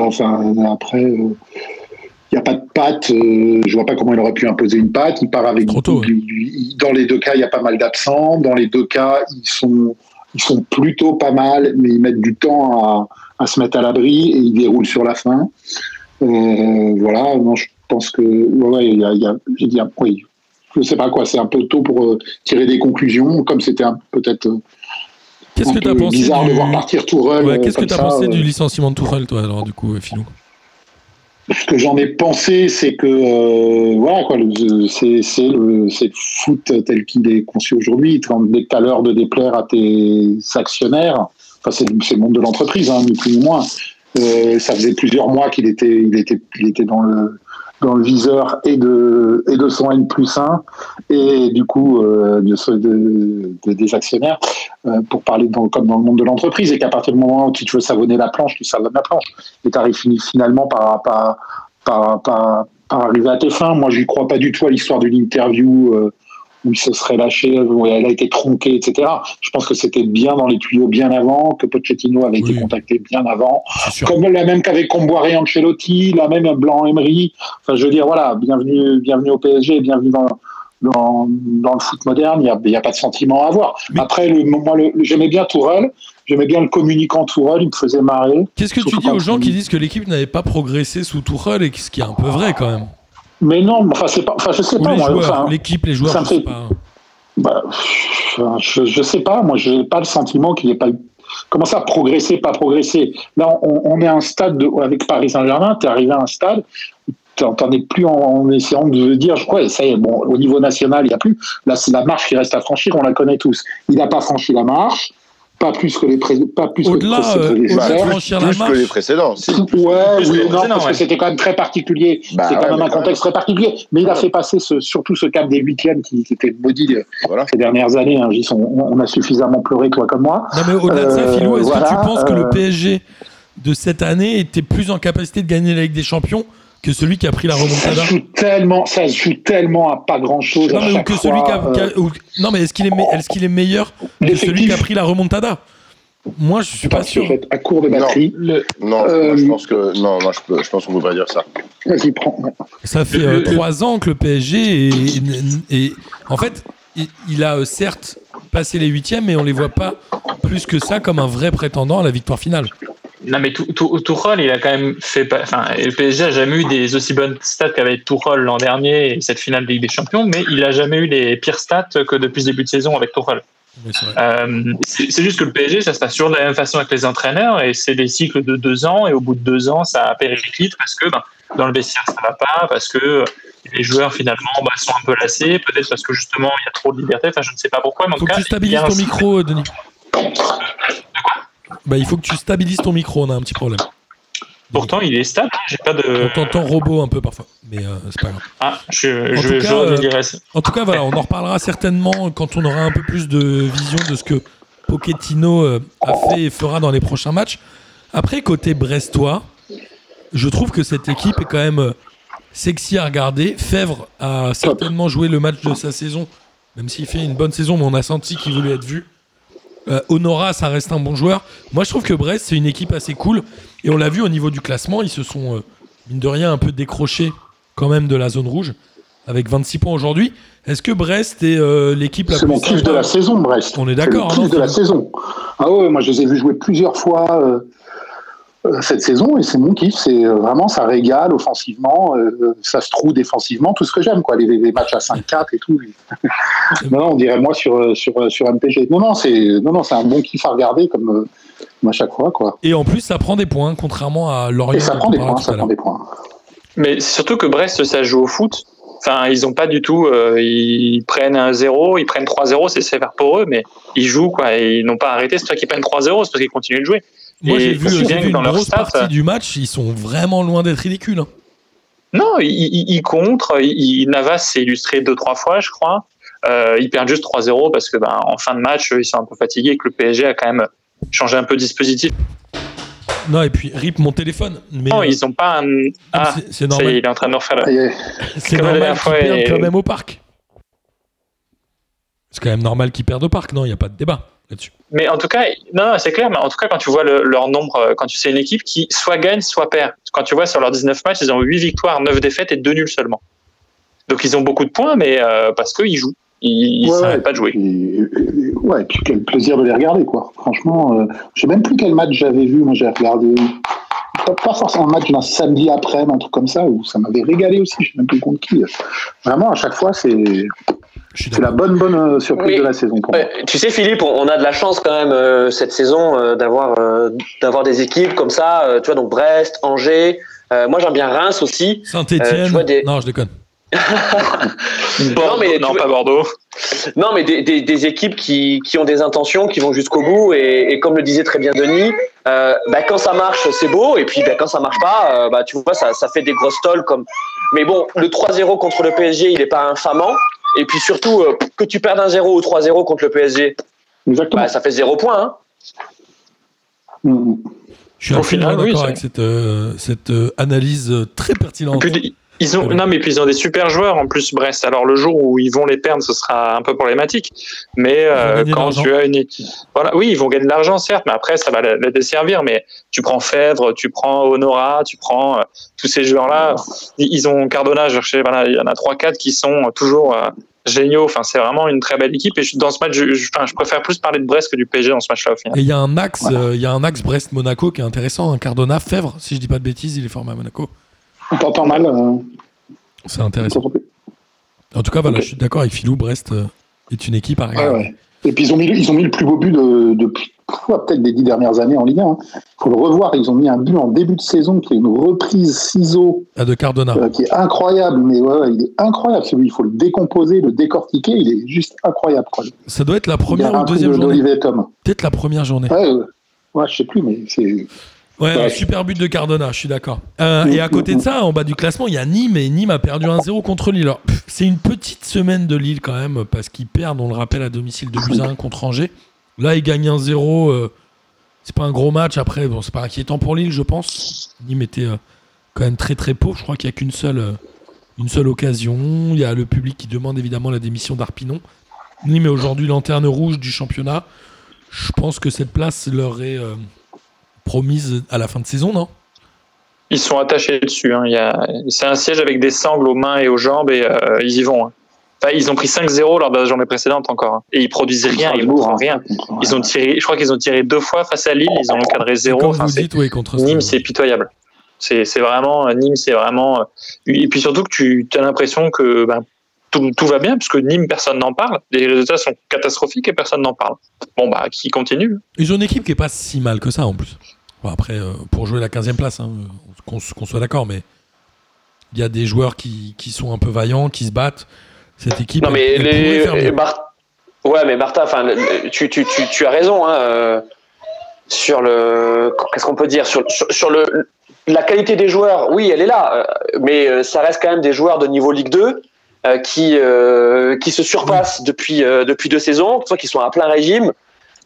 enfin, après, il n'y a pas de patte. euh, je vois pas comment il aurait pu imposer une patte. Il part avec Trop tôt, Dans les deux cas, il y a pas mal d'absents. Dans les deux cas, ils sont, ils sont plutôt pas mal, mais ils mettent du temps à, à se mettre à l'abri et ils déroulent sur la fin. Euh, voilà, non, je pense que ouais, il y a, il y a- j'ai dit, oui, je sais pas quoi, c'est un peu tôt pour euh, tirer des conclusions, comme c'était peut-être euh, Qu'est-ce que tu as peu pensé bizarre du... de voir partir Tourelle. Ouais, euh, Qu'est-ce que tu as ça, pensé euh. du licenciement de Tourelle, toi, alors, du coup, euh, Philou? Ce que j'en ai pensé, c'est que euh, voilà quoi, c'est c'est le, le foot tel qu'il est conçu aujourd'hui. Quand dès que tu as l'heure de déplaire à tes actionnaires, enfin c'est le c'est le monde de l'entreprise, hein, ni plus ni moins. Euh, ça faisait plusieurs mois qu'il était, il était, il était dans le dans le viseur et de et de son N plus 1 et du coup euh, de, de, de- des actionnaires euh, pour parler dans, comme dans le monde de l'entreprise et qu'à partir du moment où tu veux savonner la planche, tu savonnes la planche et tu arrives finalement par, par, par, par, par arriver à tes fins. Moi, je n'y crois pas du tout à l'histoire d'une interview euh, où il se serait lâché, où elle a été tronquée, etc. Je pense que c'était bien dans les tuyaux bien avant, que Pochettino avait Oui. été contacté bien avant. Comme la même qu'avec Comboiré et Ancelotti, la même Blanc Emery. Enfin, je veux dire, voilà, bienvenue, bienvenue au PSG, bienvenue dans, dans, dans le foot moderne. Il n'y a, a pas de sentiment à avoir. Mais- Après, le, moi, le- j'aimais bien Tourelle. J'aimais bien le communicant Tourelle. Il me faisait marrer. Qu'est-ce que tu dis aux gens qui disent que l'équipe n'avait pas progressé sous Tourelle et ce qui est un peu vrai quand même? Mais non, enfin, c'est pas, enfin, je sais Ou pas, moi. l'équipe, les joueurs, ça me je sais fait- pas. bah, je, je sais pas, moi, j'ai pas le sentiment qu'il n'y ait pas. Comment ça, progresser, pas progresser? Là, on, on est à un stade de, avec Paris Saint-Germain, tu es arrivé à un stade où t'en t'en es plus en, en essayant de dire, je crois, ça y est, bon, au niveau national, il n'y a plus. Là, c'est la marche qui reste à franchir, on la connaît tous. Il n'a pas franchi la marche, pas plus que les, pré- pas plus que euh, les précédents. Ouais, Plus oui, non, parce ouais. que c'était quand même très particulier. Bah c'est quand ouais, même un contexte très particulier. Mais il a fait passer ce, surtout ce cap des huitièmes qui, qui était maudit euh, Voilà. ces dernières années. Hein, Gis, on, on a suffisamment pleuré, toi comme moi. Non, mais au-delà de ça, Euh, Philou, est-ce que tu penses que le euh, PSG de cette année était plus en capacité de gagner la Ligue des Champions que celui qui a pris la Ça remontada se joue tellement, ça se joue tellement à pas grand chose. Non, mais ou que celui qui a, qui a- ou- non, mais est-ce qu'il est, meilleur que celui qui a pris la remontada? Moi, je suis pas sûr. À court de batterie. Non, Euh, moi, je pense que non, moi je, peux, je pense qu'on peut pas dire ça. Vas-y, prends. Ça fait euh, trois ans que le PSG est, est- en fait, il, il a euh, certes passé les huitièmes, mais on les voit pas plus que ça comme un vrai prétendant à la victoire finale. Non, mais Tou- Tou- Tourelle, il a quand même fait. pas- Enfin, le PSG a jamais eu des aussi bonnes stats qu'avait Tourelle l'an dernier et cette finale de Ligue des Champions, mais il a jamais eu les pires stats que depuis le début de saison avec Tourelle. Oui, c'est vrai. Euh, c'est juste que le PSG, ça se passe toujours de la même façon avec les entraîneurs et c'est des cycles de deux ans et au bout de deux ans, ça périclite parce que ben, dans le vestiaire, ça va pas, parce que les joueurs finalement bah, sont un peu lassés, peut-être parce que justement il y a trop de liberté, enfin je ne sais pas pourquoi, mais en Faut que cas. tu stabilises ton micro, Denis. Bah, il faut que tu stabilises ton micro, on a un petit problème. Pourtant, il est stable, j'ai pas de. On t'entend robot un peu parfois, mais euh, c'est pas grave. Ah, je, En je, tout je cas, euh. En tout cas, voilà, on en reparlera certainement quand on aura un peu plus de vision de ce que Pochettino euh, a fait et fera dans les prochains matchs. Après, côté brestois, je trouve que cette équipe est quand même euh, sexy à regarder. Fèvre a certainement joué le match de sa saison, même s'il fait une bonne saison, mais on a senti qu'il voulait être vu. Euh, Honora, ça reste un bon joueur. Moi, je trouve que Brest, c'est une équipe assez cool. Et on l'a vu au niveau du classement, ils se sont, euh, mine de rien, un peu décrochés quand même de la zone rouge, avec 26 points aujourd'hui. Est-ce que Brest est euh, l'équipe la C'est plus mon kiff sympa de la saison, Brest. On est d'accord, C'est le kiff de la saison. Ah ouais, moi je les ai vus jouer plusieurs fois cette saison et c'est mon kiff. C'est euh, vraiment ça régale offensivement, euh, ça se trouve défensivement, tout ce que j'aime quoi. Les, les matchs à 5-4 et tout. non, non, on dirait moi sur euh, sur euh, sur MPG. Non, non, c'est non, non, c'est un bon kiff à regarder comme, euh, à chaque fois quoi. Et en plus, ça prend des points, contrairement à Lorient. Et ça dont prend des points, ça prend des points. Mais surtout que Brest, ça joue au foot. Enfin, ils ont pas du tout. euh, ils prennent un 0, ils prennent 3-0, c'est sévère pour eux, mais ils jouent quoi. Et ils n'ont pas arrêté. C'est toi qui prennent 3-0, c'est parce qu'ils continuent de jouer. Moi, Et j'ai vu, une dans leur grosse stats, partie euh, du match. Ils sont vraiment loin d'être ridicules. hein. Non, ils, ils, ils contrent. Ils, ils- Navas s'est illustré deux trois fois, je crois. Euh, ils perdent juste 3-0 parce que ben, en fin de match, ils sont un peu fatigués et que le PSG a quand même changé un peu de dispositif. Non, et puis, rip mon téléphone. Mais Non, euh, ils ont pas un. Ah, c'est- c'est est, normal, il est en train de refaire. la- c'est la normal qu'ils fois, perdent et- quand même au parc. C'est quand même normal qu'ils perdent au parc, non Il n'y a pas de débat. Là-dessus. Mais en tout cas, non, non, c'est clair, mais en tout cas, quand tu vois le- leur nombre, euh, quand tu sais une équipe qui soit gagne, soit perd. Quand tu vois sur leurs 19 matchs, ils ont 8 victoires, 9 défaites et 2 nuls seulement. Donc ils ont beaucoup de points, mais euh, parce qu'ils jouent. Ils, ils Ouais, pas de jouer. Et, et- ouais, et puis quel plaisir de les regarder, quoi. Franchement, euh, je sais même plus quel match j'avais vu. Moi, j'ai regardé pas, forcément un match d'un samedi après, un truc comme ça, où ça m'avait régalé aussi. Je sais même plus contre qui. Vraiment, à chaque fois, c'est c'est la bonne bonne euh, surprise Oui. de la saison pour moi. Ouais, tu sais, Philippe, on, a de la chance quand même euh, cette saison euh, d'avoir euh, d'avoir des équipes comme ça. euh, tu vois, donc Brest, Angers. Euh, moi, j'aime bien Reims aussi. Euh, des- Non, je déconne. Bordeaux, mais non, pas Bordeaux. Non, mais des, des, des équipes qui, qui ont des intentions, qui vont jusqu'au bout. Et, et comme le disait très bien Denis, euh, bah, quand ça marche, c'est beau. Et puis bah, quand ça marche pas, euh, bah, tu vois, ça, ça fait des grosses tolls. Comme... Mais bon, le 3-0 contre le PSG, il n'est pas infamant. Et puis surtout, euh, que tu perdes un 0 ou 3-0 contre le PSG, Exactement. bah, ça fait 0 point. Hein. Mm. Je suis Au final, oui, d'accord avec cette, euh, cette euh, analyse très pertinente. Puis, ils ont, non, mais puis ils ont des super joueurs en plus, Brest. Alors le jour où ils vont les perdre, ce sera un peu problématique. Mais euh, quand tu as une, voilà, oui, ils vont gagner de l'argent certes, mais après ça va les desservir. Mais tu prends Fèvre, tu prends Honora, tu prends euh, tous ces joueurs-là. Ils ont Cardona, je voilà, il y en a trois, quatre qui sont toujours euh, géniaux. Enfin, c'est vraiment une très belle équipe. Et dans ce match, je, je- enfin, je préfère plus parler de Brest que du PSG dans ce match-là au final. Et il y a un axe, euh, il y a un axe Brest-Monaco qui est intéressant. Un Cardona, Fèvre, si je dis pas de bêtises, il est formé à Monaco. On t'entend mal. euh, C'est intéressant. En tout cas, voilà, je suis d'accord avec Philou. Brest euh, est une équipe à Ouais, regarder. ouais. Et puis ils ont mis, ils ont mis le plus beau but de- depuis pff, peut-être des dix dernières années en Ligue 1. Il faut le revoir. Ils ont mis un but en début de saison qui est une reprise ciseau Ah, de Cardona. euh, qui est incroyable. Mais ouais, il est incroyable celui. Il faut le décomposer, le décortiquer. Il est juste incroyable. Quoi. Ça doit être la première ou deuxième de- journée. Peut-être la première journée. Ouais, je sais plus, mais c'est. Ouais, super but de Cardona, je suis d'accord. Euh, et à côté de ça, en bas du classement, il y a Nîmes et Nîmes a perdu 1-0 contre Lille. C'est une petite semaine de Lille quand même parce qu'ils perdent, on le rappelle, à domicile de buts à 1 contre Angers. Là, ils gagnent 1-0. euh, c'est pas un gros match. Après, bon, c'est pas inquiétant pour Lille, je pense. Nîmes était euh, quand même très très pauvre. Je crois qu'il y a qu'une seule, une seule occasion. Il y a le public qui demande évidemment la démission d'Arpinon. Nîmes est aujourd'hui lanterne rouge du championnat. Je pense que cette place leur est promise à la fin de saison, non? Ils sont attachés dessus. Hein. Il y a... C'est un siège avec des sangles aux mains et aux jambes et euh, ils y vont. hein. Enfin, ils ont pris 5-0 lors de la journée précédente encore. hein. Et ils produisent rien, ils hein. rien. Ils ont tiré, je crois qu'ils ont tiré deux fois face à Lille, ils ont encadré zéro. Comme Enfin, vous c'est- dites, oui, contre Nîmes, c'est pitoyable. C'est c'est vraiment, Nîmes, c'est vraiment. euh, Et puis surtout que tu as l'impression que ben, tout, tout va bien, parce que Nîmes, personne n'en parle. Les résultats sont catastrophiques et personne n'en parle. Bon, bah, qui continue? Ils ont une équipe qui est pas si mal que ça en plus. Bon, après, euh, pour jouer la 15e place, hein, qu'on soit d'accord, mais il y a des joueurs qui, qui sont un peu vaillants, qui se battent. Cette équipe, Non, mais elle, elle les. Mar- ouais, mais Martha, enfin, tu, tu, tu, tu as raison hein, euh, sur le. Qu'est-ce qu'on peut dire sur, sur, sur le la qualité des joueurs. Oui, elle est là, euh, mais ça reste quand même des joueurs de niveau Ligue 2 euh, qui euh, qui se surpassent depuis depuis deux saisons, soit qui sont à plein régime.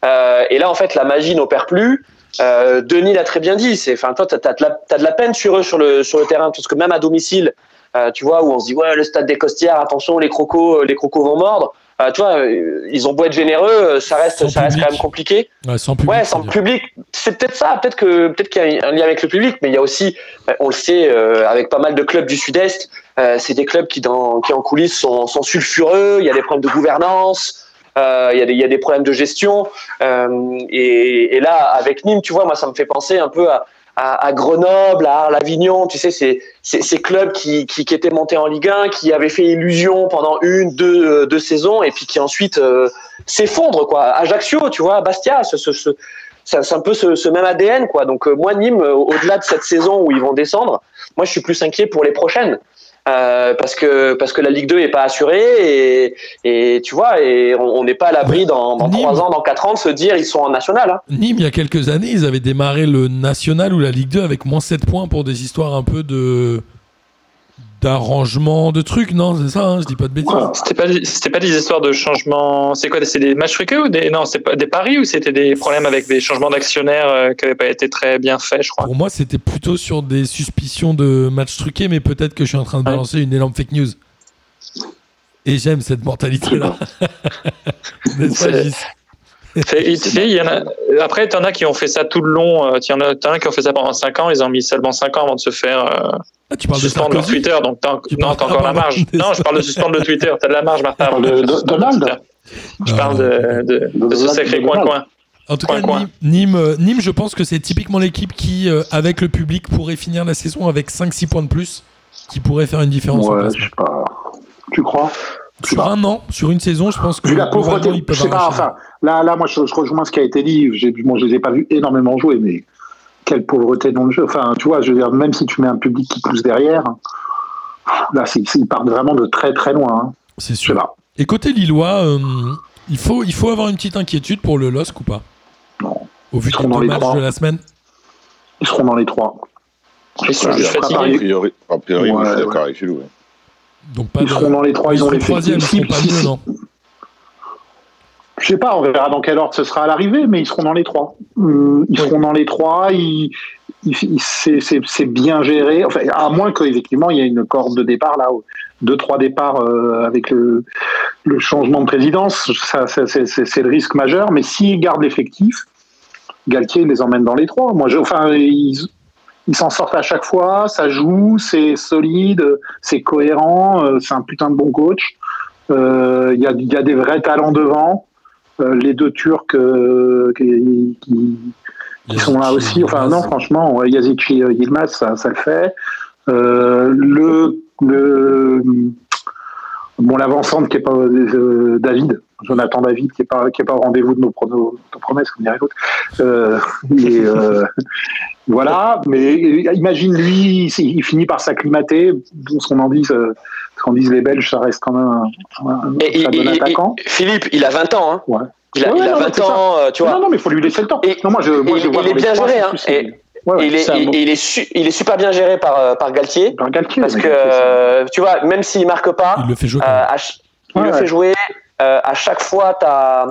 Et là, en fait, la magie n'opère plus. Euh, Denis l'a très bien dit. C'est, enfin, toi, t'as, t'as de la, t'as de la peine sur eux sur le sur le terrain, parce que même à domicile, euh, tu vois, où on se dit ouais, le stade des Costières, attention, les crocos, les crocos vont mordre. Euh, tu vois, euh, ils ont beau être généreux, euh, ça reste, Sans ça reste quand même compliqué. Ouais, sans public. Ouais, c'est sans public, c'est peut-être ça. Peut-être que peut-être qu'il y a un lien avec le public, mais il y a aussi, euh, on le sait, euh, avec pas mal de clubs du Sud-Est, euh, c'est des clubs qui, dans, qui en coulisses sont, sont sulfureux. Il y a des problèmes de gouvernance. Euh, Il il y a des problèmes de gestion euh, et, là avec Nîmes tu vois moi ça me fait penser un peu à, Grenoble à Arles, Avignon tu sais ces, ces, clubs qui, étaient montés en Ligue 1 qui avaient fait illusion pendant une deux, euh, deux saisons et puis qui ensuite euh, s'effondrent quoi. Ajaccio tu vois Bastia ce, ce, ce- c'est un peu ce, même ADN quoi. Donc euh, moi Nîmes euh, au-delà de cette saison où ils vont descendre moi je suis plus inquiet pour les prochaines euh, parce que parce que la Ligue 2 est pas assurée et, et tu vois et on n'est pas à l'abri dans, dans Nîmes. 3 ans dans 4 ans de se dire ils sont en national hein. Nîmes, il y a quelques années, ils avaient démarré le National ou la Ligue 2 avec moins 7 points pour des histoires un peu de d'arrangement de trucs, non C'est ça, hein, je dis pas de bêtises. Ouais. C'était pas, c'était pas des histoires de changement. C'est quoi C'est des matchs truqués ou des non C'est pas des paris ou c'était des problèmes avec des changements d'actionnaires euh, qui n'avaient pas été très bien faits, je crois? Pour moi, c'était plutôt sur des suspicions de matchs truqués, mais peut-être que je suis en train de Ouais. balancer une énorme fake news. Et j'aime cette mentalité-là. C'est- il- il y en a, après, qui ont fait ça tout le long. T'en as, t'en as qui ont fait ça pendant 5 ans. Ils ont mis seulement 5 ans avant de se faire euh, Ah, tu parles de suspendre leur Sarkozy Twitter. Donc, t'as, Tu non, t'as encore ah, la marge. Non, je parle de suspendre le Twitter. T'as de la marge, Martin. de- de- Donald. Je parle non. de, de, de ce sacré de coin-coin. En tout Coin, cas, coin. Nîmes, Nîmes, euh, Nîmes, je pense que c'est typiquement l'équipe qui, euh, avec le public, pourrait finir la saison avec 5-6 points de plus, qui pourrait faire une différence Ouais, je sais pas. Tu crois? Sur un an, sur une saison, je pense que Vu la pauvreté, je sais pas, enfin, là, là, moi, je, je rejoins ce qui a été dit. J'ai, bon, je les ai pas vus énormément jouer, mais quelle pauvreté dans le jeu. Enfin, tu vois, je veux dire, même si tu mets un public qui pousse derrière, là, ils partent vraiment de très très loin. hein. C'est sûr. Et côté Lillois, euh, il, faut, il faut avoir une petite inquiétude pour le LOSC ou pas? Non. Au vu des matchs trois. de la semaine? Ils seront dans les trois. Ils sont juste fatigués. A priori, a priori moi, je suis Ouais, d'accord avec Philou. ouais. Donc pas Ils de... seront dans les trois, ils ils ont les troisième, ils seront pas mieux, non? Je sais pas, on verra dans quel ordre ce sera à l'arrivée, mais ils seront dans les trois. Ils Oui. seront dans les trois. Ils, ils- ils- c'est- bien géré. Enfin, à moins qu'effectivement il y ait une corde de départ là, deux trois départs euh, avec le, le changement de présidence. Ça, ça, c'est le risque majeur. Mais s'ils gardent l'effectif, Galtier les emmène dans les trois. Moi, je, enfin, ils s'en sortent à chaque fois. Ça joue, c'est solide, c'est cohérent. euh, C'est un putain de bon coach. Euh, Il y, a, il y a des vrais talents devant. Euh, les deux Turcs euh, qui, qui- qui sont là aussi. Enfin, non, franchement, Yazici Yilmaz, ça, ça le fait. Euh, le, le bon, l'avancante qui est pas euh, David, Jonathan David, qui est pas qui est pas au rendez-vous de nos, pro- nos- nos promesses, comme dirait l'autre. Euh, et, euh, voilà, mais imagine lui, il, il finit par s'acclimater. Bon, ce qu'on en dise, ce qu'en disent les Belges, ça reste quand même un, un Et, très et- bon et- attaquant. et- Philippe, il a 20 ans. Hein. Ouais. Il a, Ouais, il a non, 20 c'est ça. ans, euh, tu vois. non, non, mais il faut lui laisser le temps. Et- non, moi, je, moi, et- je vois il est bien géré, c'est hein, plus- et- ouais, ouais, il, est, il, bon- il est su- il est super bien géré par, euh, par Galtier. par Galtier, Parce que, euh, tu vois, même s'il marque pas, Il le fait jouer euh, il le fait jouer. euh, à chaque fois, tu as,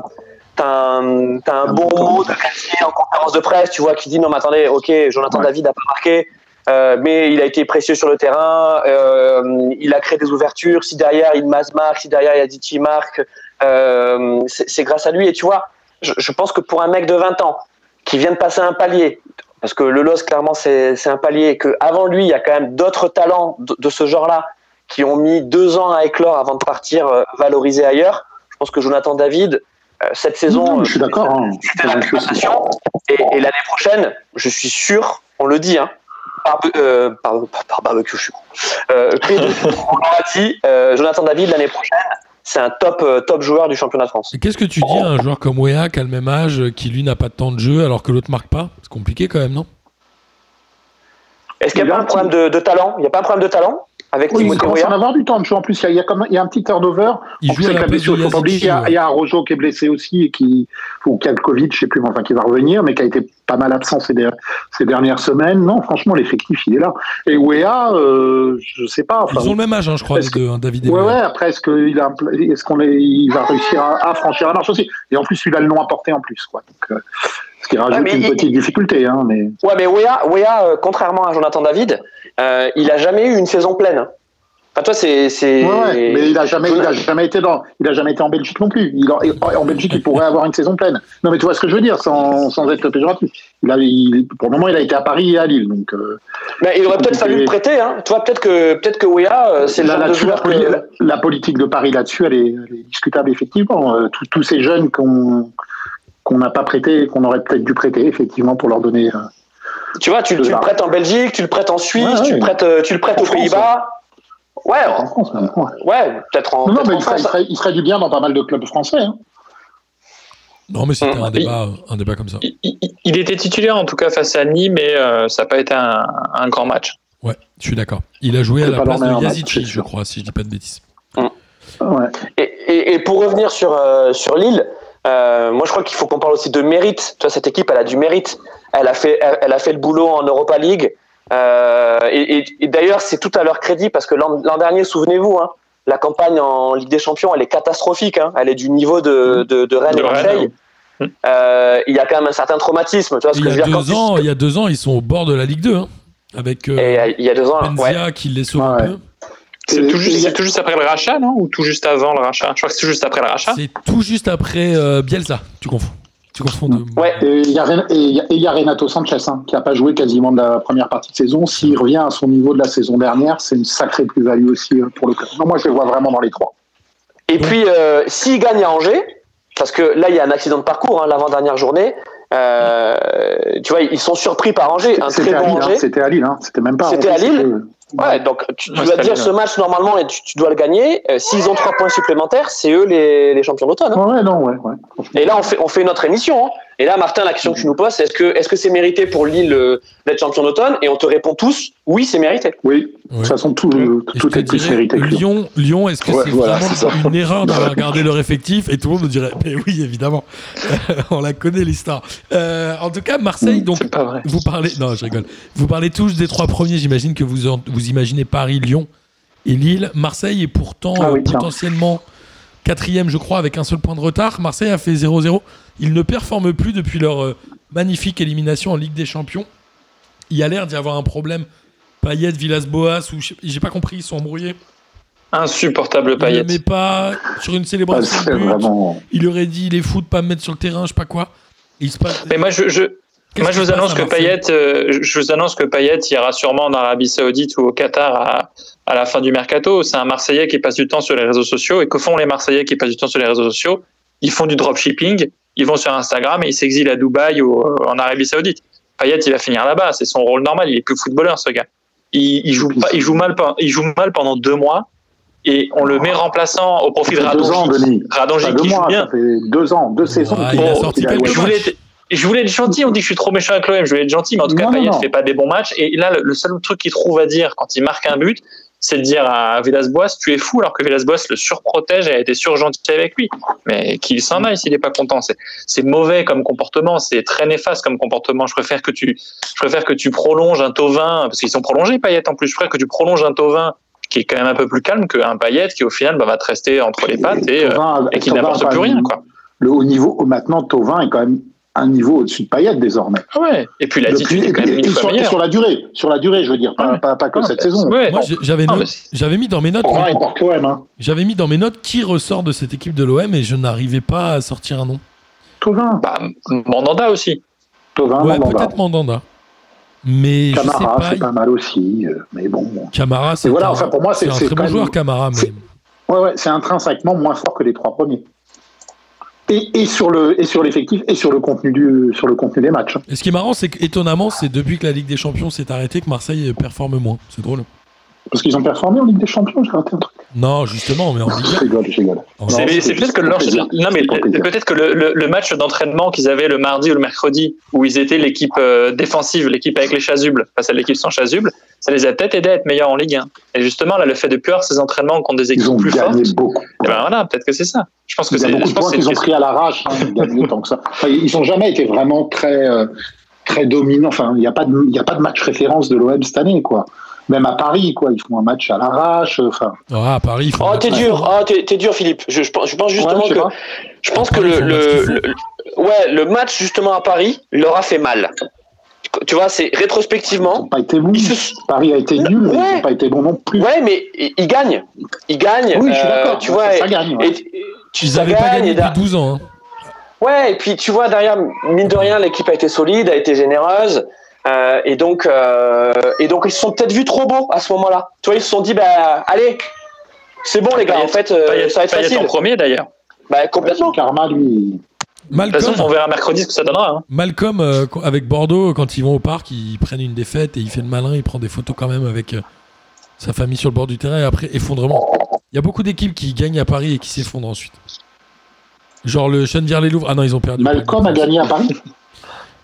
un, t'as un Un bon mot de Galtier en conférence de presse, tu vois, qui dit non, mais attendez, ok, Jonathan Ouais. David n'a pas marqué, euh, mais il a été précieux sur le terrain, euh, il a créé des ouvertures. Si derrière il marque, si derrière il y a Diti marque, euh, c'est grâce à lui. Et tu vois, je, je pense que pour un mec de 20 ans qui vient de passer un palier, parce que le LOS, clairement, c'est un palier, et qu'avant lui, il y a quand même d'autres talents de, de ce genre-là qui ont mis deux ans à éclore avant de partir valoriser ailleurs. Je pense que Jonathan David, cette saison, Non, je suis d'accord. hein. c'était la préparation. Et, et l'année prochaine, je suis sûr, on le dit, hein, par, euh, par, par- par barbecue, je suis con. Euh, on l'aura dit, euh, Jonathan David, l'année prochaine, c'est un top, euh, top joueur du championnat de France. Et Qu'est-ce que tu dis à un joueur comme Wea qui a le même âge, qui lui n'a pas de temps de jeu alors que l'autre marque pas? C'est compliqué quand même, non? Est-ce qu'il n'y a pas un problème de, de talent? Il n'y a pas un problème de talent? Avec Oui, il Timothée commence à en avoir du temps de jeu. En plus, il y a, il y a comme- il y a un petit turnover. Il En joue plus, avec la blessure, il faut pas oublier, il y a, il a Rojo qui est blessé aussi et qui, ou qui a le Covid, je sais plus, mais enfin, qui va revenir, mais qui a été pas mal absent ces, der- ces dernières semaines. Non, franchement, l'effectif, il est là. Et Wea, euh, je sais pas. Enfin, Ils ont le même âge, hein, je crois, les deux, hein, David et Ouais, ouais, après, est-ce qu'il a, un pla- est-ce qu'on est, il va réussir à, à franchir la marche aussi? Et en plus, il a le nom à porter en plus, quoi. Donc, euh, ce qui rajoute mais une il- petite difficulté, hein, mais. Ouais, mais Wea, Wea, euh, contrairement à Jonathan David, euh, il a jamais eu une saison pleine. Enfin, toi, c'est. c'est- Ouais, ouais, mais il a jamais, il a jamais été dans, il a jamais été en Belgique non plus. Il, en, en Belgique, il pourrait avoir une saison pleine. Non, mais tu vois ce que je veux dire, sans, sans être péjoratif. Il a, il- pour le moment, il a été à Paris et à Lille, donc. euh, Mais il aurait peut-être fallu le prêter. Hein. Tu vois, peut-être que, peut-être que Wea, euh, c'est le là, de la, que. la- la politique de Paris là-dessus, elle est, elle est discutable effectivement. Euh, tous- tous ces jeunes qu'on qu'on n'a pas prêté, qu'on aurait peut-être dû prêter effectivement pour leur donner. euh, Tu vois, tu, tu le prêtes en Belgique, tu le prêtes en Suisse, Ouais, tu, le ouais. prêtes, euh, tu le prêtes aux Pays-Bas. Ouais, en France. même. Ouais. ouais, peut-être en, Non, non, mais en il ferait, il, France. ferait, il ferait du bien dans pas mal de clubs français. hein. Non, mais c'était Hum, un débat, un débat comme ça. Il, était titulaire en tout cas face à Nîmes, mais euh, ça n'a pas été un, un grand match. Ouais, je suis d'accord. Il a joué à la place de Yazici, je crois, si je dis pas de bêtises. Ouais. Et, et, et pour revenir sur, euh, sur Lille, euh, moi je crois qu'il faut qu'on parle aussi de mérite. Tu vois, cette équipe, elle a du mérite. Elle a fait, elle, elle a fait le boulot en Europa League. Euh, et et- et d'ailleurs, c'est tout à leur crédit parce que l'an dernier, souvenez-vous, hein, la campagne en Ligue des Champions, elle est catastrophique. hein. Elle est du niveau de, de, de Rennes De et Rennes, Marseille. oui. Euh, il y a quand même un certain traumatisme. Tu vois ce Et que il y, a veux deux tu- ans, il y a deux ans, ils sont au bord de la Ligue 2, hein, avec euh, Et il y a deux ans, ouais. Benzia qui les sauve un Ouais. peu. C'est tout, a- c'est tout juste après le rachat, non? Ou tout juste avant le rachat? Je crois que c'est tout juste après le rachat. C'est tout juste après euh, Bielsa, tu confonds. Tu confonds de. Ouais. Et il y, a Ren- et il y a- Renato Sanchez, hein, qui n'a pas joué quasiment de la première partie de saison. S'il revient à son niveau de la saison dernière, c'est une sacrée plus-value aussi euh, pour le club. Non, moi, je le vois vraiment dans les trois. Et puis, euh, s'il gagne à Angers, parce que là, il y a un accident de parcours, hein, l'avant-dernière journée, euh, tu vois, ils sont surpris par Angers, un très C'était à bon Lille, hein, Angers. c'était à Lille. hein, C'était même pas. C'était à Lille c'était- Ouais, donc tu, tu Ouais, dois dire bien. ce match normalement et tu, tu dois le gagner. Euh, S'ils ont trois points supplémentaires, c'est eux les, les champions d'automne. hein. Ouais, non, ouais, ouais. Et là, on fait, on fait notre émission. hein. Et là, Martin, la question que tu nous poses, c'est est-ce que est-ce que c'est mérité pour Lille euh, d'être champion d'automne? Et on te répond tous, oui, c'est mérité. Oui, de toute façon, tout, tout est plus mérité Lyon. Lyon, est-ce que Ouais, c'est voilà, une erreur d'avoir gardé leur effectif? Et tout le monde nous dirait, mais oui, évidemment. On la connaît l'histoire. Euh, en tout cas, Marseille, donc pas vrai. vous parlez, non, je rigole. Vous parlez tous des trois premiers. J'imagine que vous en- vous imaginez Paris, Lyon et Lille. Marseille est pourtant Ah oui, euh, tiens. Quatrième, je crois, avec un seul point de retard. Marseille a fait 0-0. Ils ne performent plus depuis leur euh, magnifique élimination en Ligue des Champions. Il y a l'air d'y avoir un problème. Payet, Villas-Boas, ou j'ai pas compris, ils sont embrouillés. Insupportable Il ne Payet. met pas sur une Ah, célébration. But. vraiment. Il aurait dit les fous de pas me mettre sur le terrain, je sais pas quoi. Il se passe. Mais moi, je, moi, je vous annonce que Payet, euh, je vous annonce que Payet ira sûrement en Arabie Saoudite ou au Qatar à, à la fin du mercato. C'est un Marseillais qui passe du temps sur les réseaux sociaux. Et que font les Marseillais qui passent du temps sur les réseaux sociaux? Ils font du dropshipping, ils vont sur Instagram et ils s'exilent à Dubaï ou euh, en Arabie Saoudite. Payet, il va finir là-bas. C'est son rôle normal. Il est plus footballeur, ce gars. Il, il joue pas, il joue mal, pe- il joue mal pendant deux mois et on le met remplaçant au profit de Radonjic. Denis. Radonjic qui joue mois, bien. ça fait deux ans, deux saisons. Qu'il il a sorti quelques. Je voulais, être, gentil, on dit que je suis trop méchant avec l'OM, je voulais être gentil, mais en tout cas, Non, Payet non. fait pas des bons matchs. Et là, le, seul truc qu'il trouve à dire quand il marque un but, c'est de dire à Villas-Boas, tu es fou, alors que Villas-Boas le surprotège et a été surgentil avec lui. Mais qu'il s'en aille s'il est pas content. C'est, mauvais comme comportement, c'est très néfaste comme comportement. Je préfère que tu, je préfère que tu prolonges un Tovin, parce qu'ils sont prolongés, Payet en plus. Je préfère que tu prolonges un Tovin qui est quand même un peu plus calme qu'un Payet qui, au final, bah, va te rester entre les pattes et, euh, et qui n'apporte plus rien, quoi. Le haut niveau, maintenant, Tovin est quand même un niveau au-dessus de Payet désormais. Ah ouais. Et puis l'attitude Depuis- est quand même et- mille et fois sur, la durée, sur la durée, je veux dire, pas, Ouais. pas, pas que Ah, cette saison. ouais. Moi, j'avais Ah, j'avais mis dans mes notes. Hein. J'avais mis dans mes notes qui ressort de cette équipe de l'OM et je n'arrivais pas à sortir un nom. Tovin, Bah, Mandanda aussi. Tovin, ouais, peut-être Mandanda. Mais je sais Camara, pas. c'est pas mal aussi, euh, mais bon. Camara, c'est voilà, un, enfin, pour moi, c'est- un très bon joueur, Camara. Mais... Ouais, ouais, c'est intrinsèquement moins fort que les trois premiers. Et, et sur le et sur l'effectif et sur le contenu du sur le contenu des matchs. Et ce qui est marrant, c'est qu'étonnamment, c'est depuis que la Ligue des Champions s'est arrêtée que Marseille performe moins. C'est drôle. Parce qu'ils ont performé en Ligue des Champions, j'ai raté un truc. Non, justement, mais en Ligue Je rigole, je rigole. C'est peut-être que leur- non mais peut-être que le, le- le match d'entraînement qu'ils avaient le mardi ou le mercredi où ils étaient l'équipe euh, défensive, l'équipe avec les chasubles face à l'équipe sans chasubles, ça les a peut-être aidés à être meilleurs en Ligue 1. Et justement là, le fait de plus avoir ces entraînements contre des équipes Ils ont plus fortes, gagné beaucoup. et ben voilà, peut-être que c'est ça. Je pense que Il y a c'est. beaucoup je de points qu'ils ont pris à l'arrache, hein, ils gagnent autant que ça. Enfin, ils n'ont jamais été vraiment très, euh, très dominants. Enfin, il n'y a, pas de- il y a pas de match référence de l'OM cette année, quoi. Même à Paris, quoi. Ils font un match à l'arrache. Enfin, Ah, à Paris. Oh, t'es dur, oh, t'es, t'es dur, Philippe. Je, je pense, je pense justement Ouais, je sais que, pas. je pense que le, le le- ouais, le match justement à Paris leur a fait mal. Tu vois, c'est ils rétrospectivement. n'ont pas été bons. Ils se- Paris a été nul, mais ils Ouais. n'ont pas été bons non plus. Ouais, mais ils ils gagnent. Ils gagnent. Oui, je suis euh, d'accord. Tu Ouais, vois, ça, ça gagne. ouais. et- et- tu Ils ça n'avaient pas gagné depuis 12 ans. hein. Ouais, et puis tu vois derrière, mine de rien, l'équipe a été solide, a été généreuse, euh, et donc euh, et donc ils se sont peut-être vus trop beaux à ce moment-là. Tu vois, ils se sont dit bah allez, c'est bon les gars, en fait, euh, ça va être Payet facile. en premier d'ailleurs. Bah complètement. karma, lui. De toute façon, Malcolm, on verra mercredi ce que ça donnera. hein. Malcolm euh, avec Bordeaux, quand ils vont au parc, ils prennent une défaite et il fait le malin, il prend des photos quand même avec euh, sa famille sur le bord du terrain et après effondrement. Il y a beaucoup d'équipes qui gagnent à Paris et qui s'effondrent ensuite. Genre le Chenevière-les-Louvres. Ah non, ils ont perdu. Malcolm a gagné à Paris.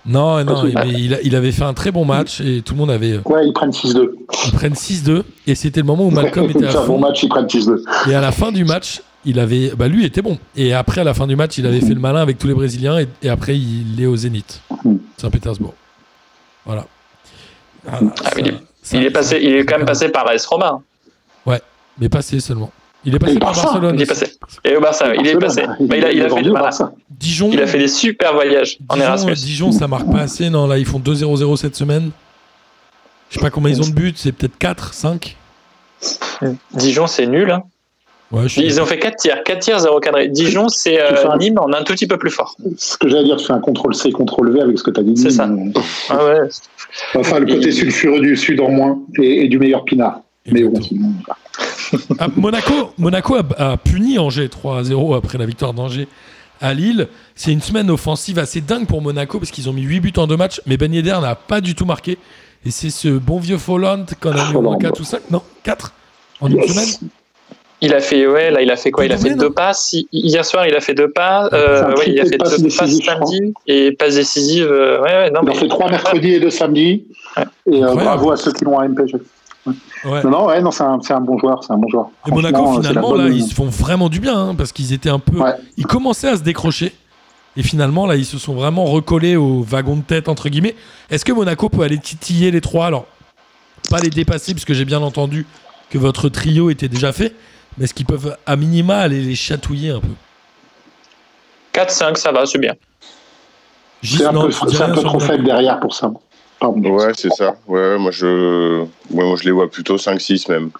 Non, non, mais il, a- il avait fait un très bon match et tout le monde avait. euh, Ouais, ils prennent 6-2. Ils prennent 6-2 et c'était le moment où Malcolm était à un bon fond. match, ils prennent 6-2. Et à la fin du match, il avait. Bah lui était bon. Et après, à la fin du match, il avait fait le malin avec tous les Brésiliens et, et après, il est au Zénith. Saint-Pétersbourg. Voilà. Ah, Ah, il est- ça- Il est passé, il est quand même passé par AS Roma. hein. Mais passé seulement. Il est passé Et par Barça, Barcelone. Il est passé. Et au Barça, il est passé. Mais il a, il a fait du. Barça. Dijon. Il a fait des super voyages en Dijon, Erasmus. Dijon, ça marque pas assez. Non, là, ils font 2-0-0 cette semaine. Je sais pas combien ils ont de buts. C'est peut-être 4, 5. Dijon, c'est nul. hein. Ouais, je suis Ils ont fait 4 tirs, 4 tirs, 0 cadré. Dijon, c'est euh, un- Nîmes en un tout petit peu plus fort. Ce que j'allais dire, tu fais un contrôle C, contrôle V avec ce que tu as dit. C'est ça. Ah ouais. Enfin, le côté sulfureux du sud en moins et, et du meilleur pinard. Mais bon, Ah, Monaco, Monaco a, a puni Angers 3-0 après la victoire d'Angers à Lille. C'est une semaine offensive assez dingue pour Monaco parce qu'ils ont mis 8 buts en deux matchs, mais Ben Yedder n'a pas du tout marqué. Et c'est ce bon vieux Folland qu'on a mis au moins Folland. 4 ou 5 Non, 4 en une Yes. semaine Il a fait, ouais, là, il a fait quoi? Il a fait non deux passes. Hi- Hier soir, il a fait deux passes. C'est Euh, ouais, il a fait deux passes samedi et passes décisives. euh, ouais, ouais, non, Il mais- fait trois mercredi et deux samedi. Ouais. Et euh, bravo à ceux qui l'ont à MPG. Ouais. Non, non, ouais, non, c'est un, c'est un bon joueur, c'est un bon joueur. Et Monaco, finalement, là, ils se font vraiment du bien hein, parce qu'ils étaient un peu. Ouais. Ils commençaient à se décrocher. Et finalement, là, ils se sont vraiment recollés au wagon de tête, entre guillemets. Est-ce que Monaco peut aller titiller les trois? Alors, pas les dépasser, puisque j'ai bien entendu que votre trio était déjà fait. Mais est-ce qu'ils peuvent, à minima, aller les chatouiller un peu 4-5, ça va, c'est bien. C'est un peu, un trop faible derrière pour ça. Pardon. Ouais, c'est ça. Ouais, moi, je... ouais, moi, je les vois plutôt 5-6 même.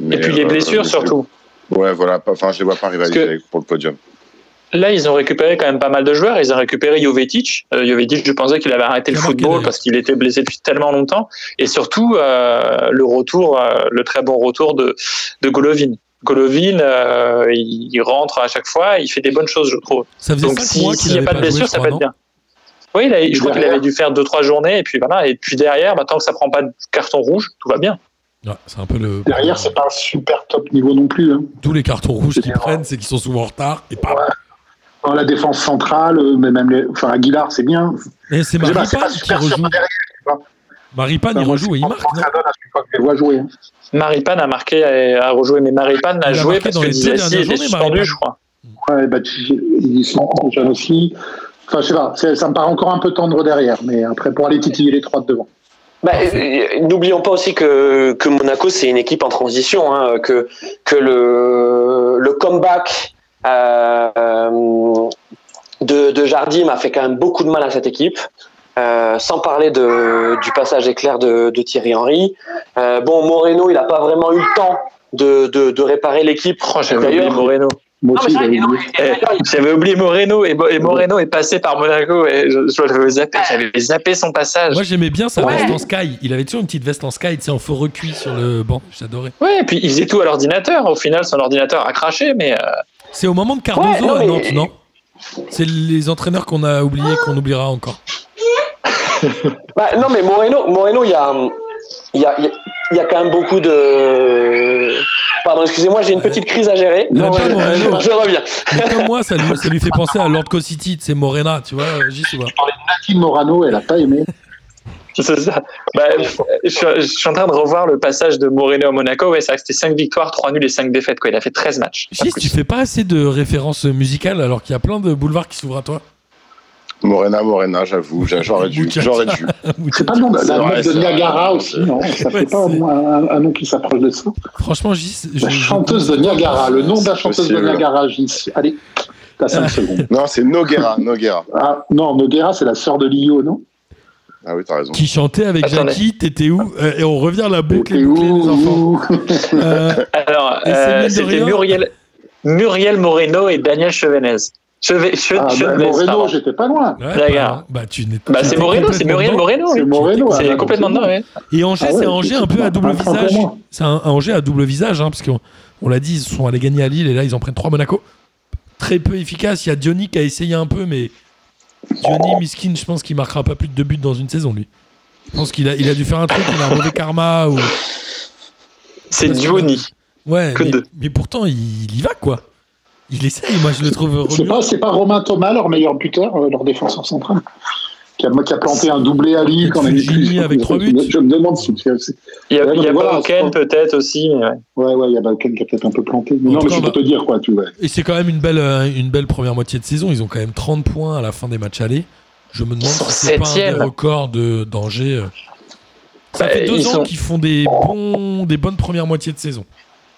Mais, Et puis les euh, blessures surtout. Ouais, voilà. Enfin, je les vois pas rivaliser que- pour le podium. Là, ils ont récupéré quand même pas mal de joueurs. Ils ont récupéré Jovetic. Euh, Jovetic, je pensais qu'il avait arrêté le football parce qu'il était blessé depuis tellement longtemps. Et surtout, euh, le retour, euh, le très bon retour de, de Golovin. Golovin, euh, il, il rentre à chaque fois. Il fait des bonnes choses, je trouve. Ça faisait Donc, 5 si- mois s'il n'y a pas de blessure, ça peut être bien. Oui, je crois qu'il Derrière. avait dû faire 2-3 journées. Et puis voilà. Et puis derrière, bah, tant que ça prend pas de carton rouge, tout va bien. Ouais, c'est un peu le. Derrière, c'est pas un super top niveau non plus. Hein. Tous les cartons rouges qu'ils prennent, c'est qu'ils sont souvent en retard. Et pas. Dans la défense centrale, euh, mais même les... enfin, Aguilar, c'est bien. Et c'est pas, pas qui rejoue. derrière. Maripane, il Enfin, moi, rejoue et il marque, que non ça donne à chaque fois que je les vois jouer. hein. Maripane a marqué, a rejoué, mais Maripane a Il a joué parce dans que dernières était journées, suspendu, je crois. Ouais, bah, tu- ils sont jeunes aussi. Enfin, je sais pas, ça me paraît encore un peu tendre derrière, mais après, pour aller titiller les trois de devant. Bah, euh, N'oublions pas aussi que, que Monaco, c'est une équipe en transition, hein, que, que le, le comeback euh, euh, de, de Jardim a fait quand même beaucoup de mal à cette équipe. Euh, sans parler de, du passage éclair de, de Thierry Henry. Euh, bon, Moreno, il n'a pas vraiment eu le temps de, de, de réparer l'équipe. Oh, j'avais oublié Moreno. J'avais oublié. Eh, J'avais oublié Moreno et, Mo- et Moreno est passé par Monaco et je, je l'avais zappé. J'avais zappé son passage. Moi j'aimais bien sa Ouais. veste en sky. Il avait toujours une petite veste en sky, tu sais, en faux recuit sur le banc. J'adorais. Ouais, et puis il faisait tout à l'ordinateur. Au final, son ordinateur a craché, mais euh, C'est au moment de Cardozo Ouais, non, à mais- Nantes, non? C'est les entraîneurs qu'on a oubliés, qu'on oubliera encore. Bah, non, mais Moreno, Moreno, il y a, il y, a, il y a- il y a quand même beaucoup de. Pardon, excusez-moi, j'ai une petite crise à gérer. Non, pas Moreno. Je reviens. Mais comme moi, ça lui, ça lui fait penser à Lord City, c'est Morena, tu vois, j'y suis. Nadine Morano, elle a pas aimé. c'est ça. Bah, je, suis- je suis en train de revoir le passage de Moreno à Monaco. Ouais, c'est vrai que c'était 5 victoires, 3 nuls et 5 défaites. Quoi. Il a fait 13 matchs. Gis, tu fais pas assez de références musicales alors qu'il y a plein de boulevards qui s'ouvrent à toi? Morena, Morena, j'avoue, j'a- j'aurais dû. Muchacha. J'aurais dû. C'est pas le nom de C'est la vrai, meuf de c'est vrai. Niagara aussi, non Ça Ouais, fait pas un, un- un nom qui s'approche de ça. Franchement, Gis. La chanteuse de Niagara, le nom de la chanteuse de. Niagara, Gis. Allez, t'as 5 secondes. Non, c'est Noguera, Noguera. Ah, non, Noguera, c'est la sœur de Lio, non Ah oui, t'as raison. Qui chantait avec Attendez. Jackie, t'étais où Euh, Et on revient à la boucle les enfants. Euh, Alors, euh, c'était Muriel, Muriel Moreno et Daniel Chevenez. Ah, bah, Moreno, j'étais pas loin. ouais, bah, bah, tu n'es Bah, c'est Moreno, c'est complètement Muriel dedans. Moreno. C'est oui. Moreno. C'est complètement dedans, ouais. Et Angers, Ah ouais, c'est Angers un peu à double visage. C'est un, un Angers à double visage, hein, parce qu'on on l'a dit, ils sont allés gagner à Lille et là ils en prennent 3 Monaco. Très peu efficace. Il y a Diony qui a essayé un peu, mais Diony, Miskin, je pense qu'il marquera pas plus de deux buts dans une saison, lui. Je pense qu'il a, il a dû faire un truc, il a un mauvais karma. Ou... C'est Diony. Ouais, mais, pourtant il, il y va, quoi. Il essaye, moi je le trouve C'est pas, c'est pas Romain Thomas, leur meilleur buteur, euh, leur défenseur central, qui a, qui a planté un doublé à Lille. Quand on a mis Fulgini plus. avec trois buts. Je me demande si Il y a, il y a voilà, peut-être aussi. mais ouais. Ouais, ouais, il y a Balkan qui a peut-être un peu planté. Mais En non, mais je peux te dire, quoi, tu vois. Et c'est quand même une belle, euh, une belle première moitié de saison. Ils ont quand même 30 points à la fin des matchs allés. Je me demande si c'est pas un records de d'Angers. euh. Ça Bah, fait deux ils ans sont- qu'ils font des, bons, des bonnes premières moitiés de saison.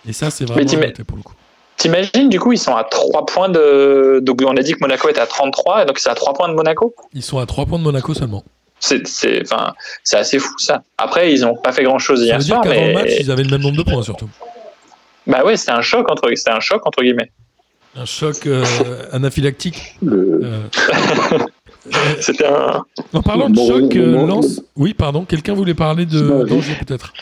Et ça, c'est vraiment pour le coup. T'imagines, du coup, ils sont à 3 points de. Donc, on a dit que Monaco était à 33, et donc c'est à 3 points de Monaco? Ils sont à 3 points de Monaco seulement. C'est enfin, assez fou, ça. Après, ils n'ont pas fait grand chose Ça hier veut dire soir, qu'avant le mais. match, ils avaient le même nombre de points surtout. Bah ouais, c'était un choc entre, c'était un choc entre guillemets. Un choc euh, anaphylactique. Le- Euh, C'était un. en parlant de choc, euh, Lance. Oui, pardon, quelqu'un voulait parler de danger peut-être.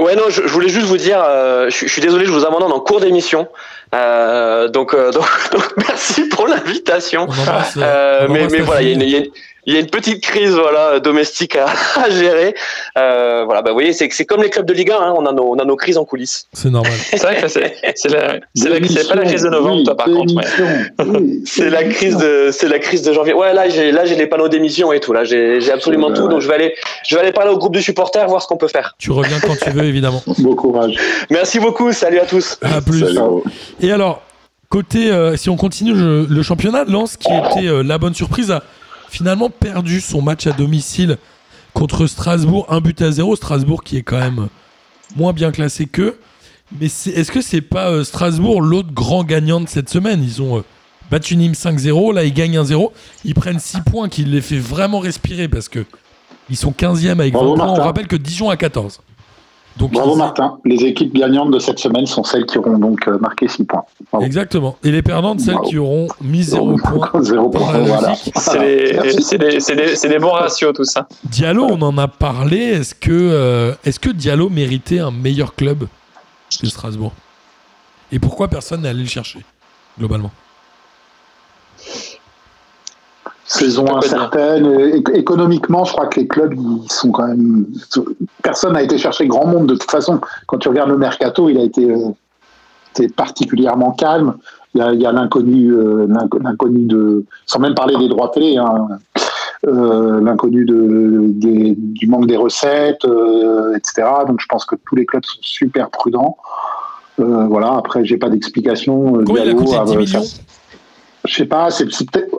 Ouais, non, je, je voulais juste vous dire, euh, je, suis- je suis désolé, je vous abandonne en cours d'émission. Euh, donc, euh, donc, donc, merci pour l'invitation. Euh, Euh, mais mais voilà, il y, y il y a une petite crise voilà domestique à, à gérer. Euh, voilà, bah vous voyez, c'est c'est comme les clubs de Ligue 1, hein, on a nos on a nos crises en coulisses. C'est normal. C'est vrai que c'est, c'est la, c'est la- c'est pas la crise de novembre, Oui, toi, par contre. ouais. démission, oui, C'est la crise de c'est la crise de janvier. Ouais, là j'ai là j'ai les panneaux d'émission et tout. Là j'ai j'ai absolument Ouais, tout. Donc je vais aller je vais aller parler au groupe de supporters voir ce qu'on peut faire. Tu reviens quand tu veux, évidemment. Bon courage. Merci beaucoup. Salut à tous. À plus. Salut. Et alors, côté, euh, si on continue le, le championnat, Lens, qui était euh, la bonne surprise, a finalement perdu son match à domicile contre Strasbourg, un but à zéro. Strasbourg qui est quand même moins bien classé qu'eux. Mais est-ce que c'est pas euh, Strasbourg l'autre grand gagnant de cette semaine? Ils ont euh, battu Nîmes 5-0, là ils gagnent 1-0. Ils prennent 6 points qui les fait vraiment respirer parce que ils sont 15e avec 20 Bravo, points. On rappelle que Dijon a 14. Donc Bravo Martin. Les équipes gagnantes de cette semaine sont celles qui auront donc euh, marqué 6 points. Bravo. Exactement. Et les perdantes, celles Bravo. qui auront mis 0 points. Voilà. des, c'est des bons ratios, tout ça. Diallo, on en a parlé. Est-ce que, euh, est-ce que Diallo méritait un meilleur club que Strasbourg? Et pourquoi personne n'est allé le chercher, globalement? Saison incertaine. éc- économiquement, je crois que les clubs, ils sont quand même. Personne n'a été chercher grand monde. De toute façon, quand tu regardes le mercato, il a été, euh, été particulièrement calme. Il y a, l'inconnu, euh, l'inco- l'inconnu de. Sans même parler des droits télé, hein, euh, l'inconnu de, des- du manque des recettes, euh, etc. Donc, je pense que tous les clubs sont super prudents. Euh, voilà. Après, j'ai pas d'explication. Euh, Combien il a Diallo coûté a- 10 millions? Je sais pas, c'est.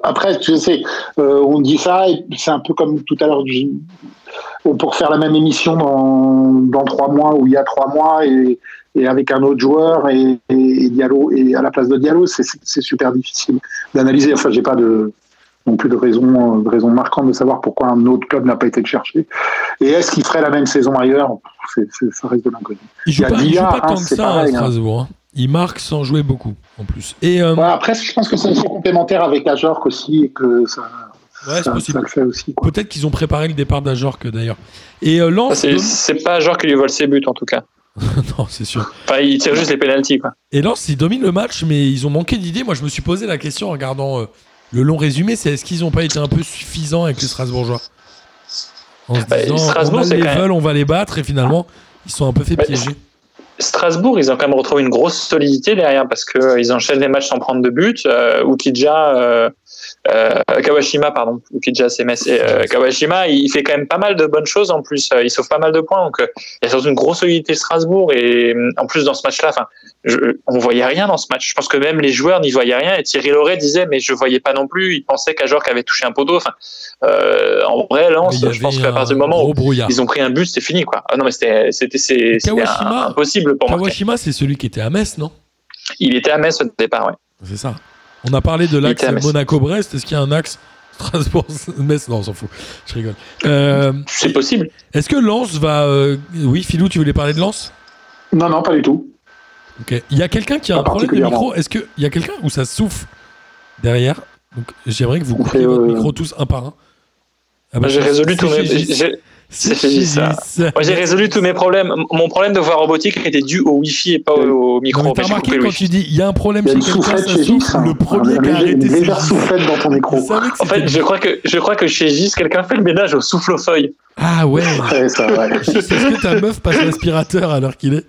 Après, tu sais, euh, on dit ça, et c'est un peu comme tout à l'heure. on Pour faire la même émission dans, dans trois mois ou il y a trois mois et, et avec un autre joueur et, et, et Diallo et à la place de Diallo, c'est super difficile d'analyser. Enfin, j'ai pas de non plus de raison, de raison marquante de savoir pourquoi un autre club n'a pas été le chercher. Et est-ce qu'il ferait la même saison ailleurs? Ça reste de l'inconnu. Il joue Il y a pas, il joue Dia, pas hein, tant que c'est ça à pareil. Strasbourg. hein. Il marque sans jouer beaucoup, en plus. Et euh, Ouais, après, je pense que c'est aussi complémentaire avec Ajorc aussi et que ça, ouais, c'est ça, possible. ça le fait aussi. Peut-être qu'ils ont préparé le départ d'Ajorc d'ailleurs. Et euh, Lens, C'est, donne- c'est pas genre qui lui vole ses buts, en tout cas. non, c'est sûr. Enfin, il tire juste les pénalties, quoi. Et Lens, ils dominent le match, mais ils ont manqué d'idées. Moi, je me suis posé la question en regardant euh, le long résumé, c'est est-ce qu'ils n'ont pas été un peu suffisants avec les Strasbourgeois? En se Bah, disant, Strasbourg, on a les quand même- veulent, on va les battre, et finalement, ils sont un peu fait Bah, piéger. Strasbourg, ils ont quand même retrouvé une grosse solidité derrière parce que euh, ils enchaînent les matchs sans prendre de but. Euh, Ukija, euh, euh, Kawashima, pardon, Ukija, c'est Kawashima, il fait quand même pas mal de bonnes choses en plus. Il sauve pas mal de points. Donc, il y a surtout une grosse solidité Strasbourg. Et en plus, dans ce match-là, on voyait rien dans ce match. Je pense que même les joueurs n'y voyaient rien. Et Thierry Loret disait, mais je voyais pas non plus. Il pensait qu'Ajorc avait touché un poteau. Enfin, en vrai, y je pense qu'à partir du moment où brouillard. ils ont pris un but, c'était fini, quoi. Ah non, mais c'était, c'était, Kawashima- pour c'est celui qui était à Metz, non? Il était à Metz au départ, ouais. C'est ça. On a parlé de l'axe. Monaco-Brest. Est-ce qu'il y a un axe Strasbourg-Metz Non, on s'en fout. Je rigole. Euh, C'est possible. Est-ce que Lens va. euh, Oui, Philou, tu voulais parler de Lens? Non, non, pas du tout. Ok. Il y a quelqu'un qui a Pas un problème de micro? Est-ce qu'il y a quelqu'un où ça souffle derrière? Donc j'aimerais que vous coupiez fait, votre euh, micro tous un par un. Ah bah, j'ai résolu Gis. j'ai- Gis, ça. Moi, j'ai résolu tous mes problèmes. Mon problème de voix robotique était dû au Wi-Fi et pas au, au micro. Non, mais t'as remarqué quand tu dis il y a un problème chez quelqu'un, ça chez souffle. hein. Le premier qui a arrêté Gis. soufflette dans ton micro. En fait, c'était- je crois que je crois que chez Gis, quelqu'un fait le ménage au souffle-feuille. Ah ouais. Ouais, ça, ouais. Est-ce que ta meuf passe l'aspirateur à l'heure qu'il est?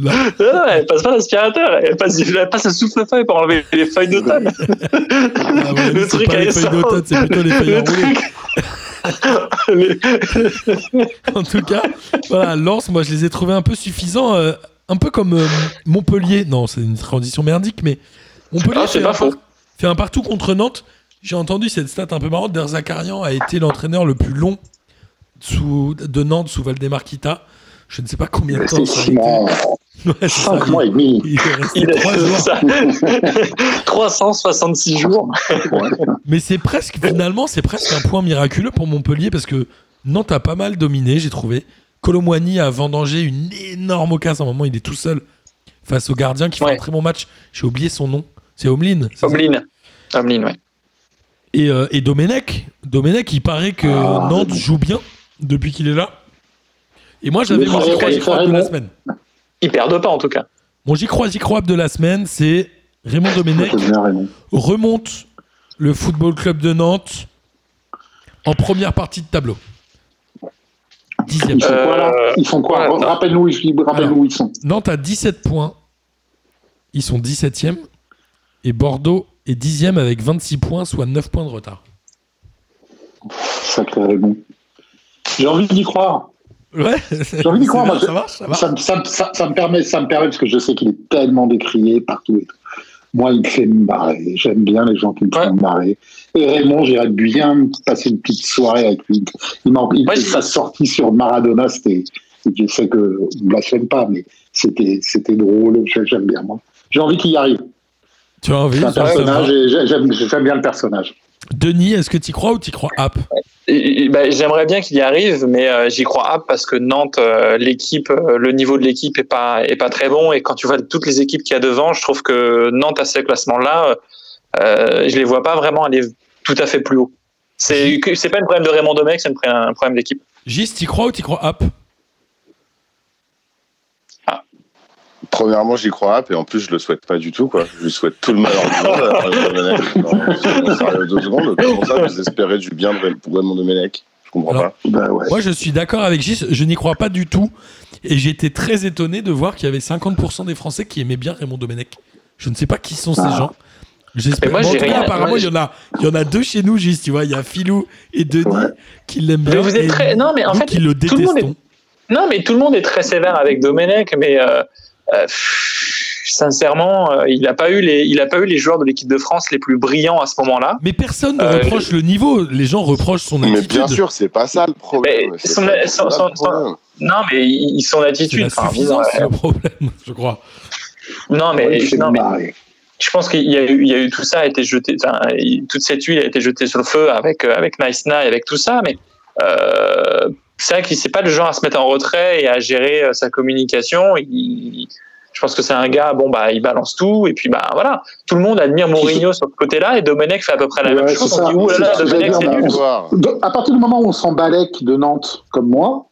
Non. Non, non, elle passe pas l'aspirateur, elle passe, elle passe le souffle-feuille pour enlever les feuilles d'automne. Ah ouais, Le truc pas à les feuilles d'automne, c'est plutôt les feuilles Le enroulées. truc. En tout cas, voilà, Lens, moi je les ai trouvés un peu suffisants, euh, un peu comme euh, Montpellier. Non, c'est une transition merdique, mais Montpellier Ah, fait, pas un faux. par- fait un partout contre Nantes. J'ai entendu cette stat un peu marrante. Derzakarian a été l'entraîneur le plus long sous, de Nantes sous Valdemar-Kita. Je ne sais pas combien de temps C'est ça a six été. Ouais, ça, il- mois et demi. il est resté Il trois est jours. ça. 366 jours. Mais c'est presque, finalement, c'est presque un point miraculeux pour Montpellier parce que Nantes a pas mal dominé, j'ai trouvé. Colomboigny a vendangé une énorme occasion. À un moment, il est tout seul face au gardien qui fait Ouais. un très bon match. J'ai oublié son nom. C'est Omlin. Omlin. Omlin, ouais. Et, euh, et Domenech. Domenech, il paraît que Ah, Nantes joue bien depuis qu'il est là. Et moi, j'avais mon de la semaine. Ils perdent pas en tout cas. Mon j'y crois, j'y crois de la semaine, c'est Raymond Domenech remonte le Football Club de Nantes en première partie de tableau. Dixième. Ils font quoi là Euh, Ils font quoi Rappelle-nous rappelle où ils sont. Nantes a 17 points. Ils sont 17e. Et Bordeaux est 10e avec 26 points, soit 9 points de retard. Sacré Raymond. J'ai envie d'y croire. Ouais, J'ai envie d'y croire, bien, ça marche, ça marche. Ça, me- ça me- ça- ça me permet, ça me permet, parce que je sais qu'il est tellement décrié partout. et tout. Moi, il me fait marrer. J'aime bien les gens qui me font marrer. Et Raymond, j'irais bien passer une petite soirée avec lui. Il m'a il Ouais, sa sortie sur Maradona, c'était. Je sais que je ne blasphème pas, mais c'était c'était drôle. J'ai- J'aime bien, moi. J'ai envie qu'il y arrive. Tu as envie j'aime bien le personnage. Denis, est-ce que tu crois ou tu crois App et- bah, J'aimerais bien qu'il y arrive, mais euh, j'y crois pas parce que Nantes, euh, l'équipe, euh, le niveau de l'équipe est pas est pas très bon. Et quand tu vois toutes les équipes qu'il y a devant, je trouve que Nantes à ces classements-là, euh, je les vois pas vraiment aller tout à fait plus haut. C'est c'est pas un problème de Raymond Domenech, c'est un problème- un problème d'équipe. Gis, tu crois ou tu crois App Premièrement, j'y crois et en plus, je le souhaite pas du tout. Je lui souhaite tout le malheur du monde. deux secondes. Comment vous espérez du bien de Raymond Domenech Je comprends pas. Bah. Moi, je suis d'accord avec Gis. Je n'y crois pas du tout. Et j'étais très étonné de voir qu'il y avait 50% des Français qui aimaient bien Raymond Domenech. Je ne sais pas qui sont ces Ah. gens. J'espère. Mais moi, Bon, apparemment, il y en a, il y en a deux chez nous, Gis. Tu vois, il y a Philou et Denis qui l'aiment Mais bien. vous êtes très- non, mais en fait, qui le tout le monde est- détestons. Non, mais tout le monde est très sévère avec Domenech, mais euh, euh, sincèrement, euh, il n'a pas eu les il a pas eu les joueurs de l'équipe de France les plus brillants à ce moment-là. Mais personne ne Euh, reproche le niveau. Les gens reprochent son Mais attitude. bien sûr, c'est pas ça le problème. Mais son- son- son-. Non, mais ils son attitude. la enfin, suffisance, bon, le problème, je crois. non, mais, fait non, mais marrer. je pense qu'il y a eu, il y a eu tout ça a été jeté, enfin, toute cette huile a été jetée sur le feu avec avec Nice Night, avec tout ça, mais euh, c'est vrai qu'il c'est pas le genre à se mettre en retrait et à gérer euh, sa communication. Il- je pense que c'est un gars, bon bah il balance tout et puis bah voilà, tout le monde admire Mourinho sur ce côté-là et Domenech fait à peu près la Ouais, même chose. ça. On dit ouh là là, C'est ce que Domenech c'est nul. on-. Donc, à partir du moment où on s'en balèque de Nantes comme moi,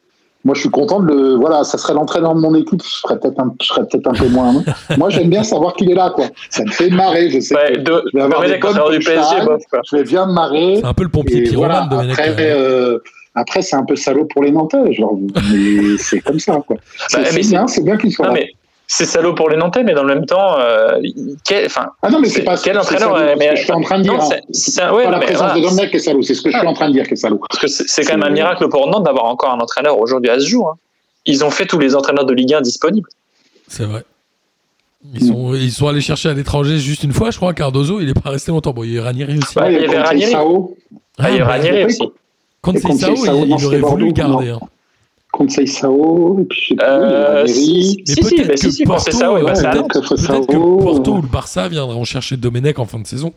moi je suis content de le. Voilà, ça serait l'entraîneur de mon équipe, je serais peut-être un, je serais peut-être un peu moins. hein. moi j'aime bien savoir qu'il est là, quoi. Ça me fait marrer, je sais. Ouais, que Do- je vais avoir des du PSG, bof quoi. Je vais bien me marrer. C'est un peu le pompier pyromane, voilà, Domenech. après, euh, après c'est un peu salaud pour les Nantais, genre, mais c'est comme ça, quoi. C'est Bah, mais c'est bien, c'est bien qu'il soit Non là. mais c'est salaud pour les Nantais, mais dans le même temps, euh, quel, enfin, Ah non, mais c'est pas quel c'est entraîneur, salaud, c'est ce mais- que je suis en train de dire. non, hein. c'est, c'est un- ouais, pas la mais présence voilà, de Domenech qui est salaud, c'est ce que je suis en train de dire qui est salaud. Parce que c'est c'est quand même un miracle pour Nantes d'avoir encore un entraîneur aujourd'hui à ce jour. hein. Ils ont fait tous les entraîneurs de Ligue 1 disponibles. C'est vrai. Ils sont, ils sont allés chercher à l'étranger juste une fois, je crois. Cardozo, il est pas resté longtemps. Bon, il y a Ranieri aussi. Ouais, il y avait Ranieri. Ah, il y a mais Ranieri aussi. Contre Sao, Sao, il, il aurait voulu le garder. hein. Conseil Sao, et puis je sais plus, Euh, si, Mais si, peut-être si, que si, si, Porto, ça, bah, que Porto ou le Barça viendront chercher Domenech en fin de saison.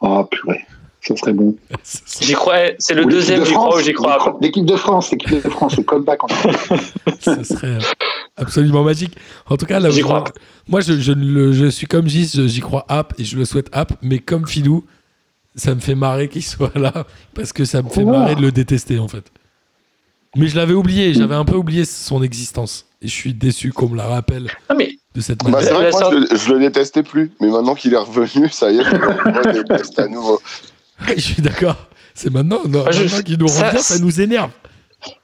Oh purée, ça serait bon. J'y crois, c'est le Ou deuxième, de j'y crois ou j'y crois. L'équipe de France, l'équipe de France, le comeback en Ce serait euh, absolument magique. En tout cas, là, crois. moi, je, suis comme Gis, j'y crois app et je le souhaite app, mais comme Filou, ça me fait marrer qu'il soit là parce que ça me fait marrer de le détester en fait. Mais je l'avais oublié, j'avais un peu oublié son existence et je suis déçu qu'on me la rappelle Non, mais de cette Bah, manière. c'est vrai que moi, je, le- je le détestais plus. Mais maintenant qu'il est revenu, ça y est, je le déteste à nouveau. je suis d'accord. C'est maintenant, non, je- qu'il nous ça- revient, ça nous énerve.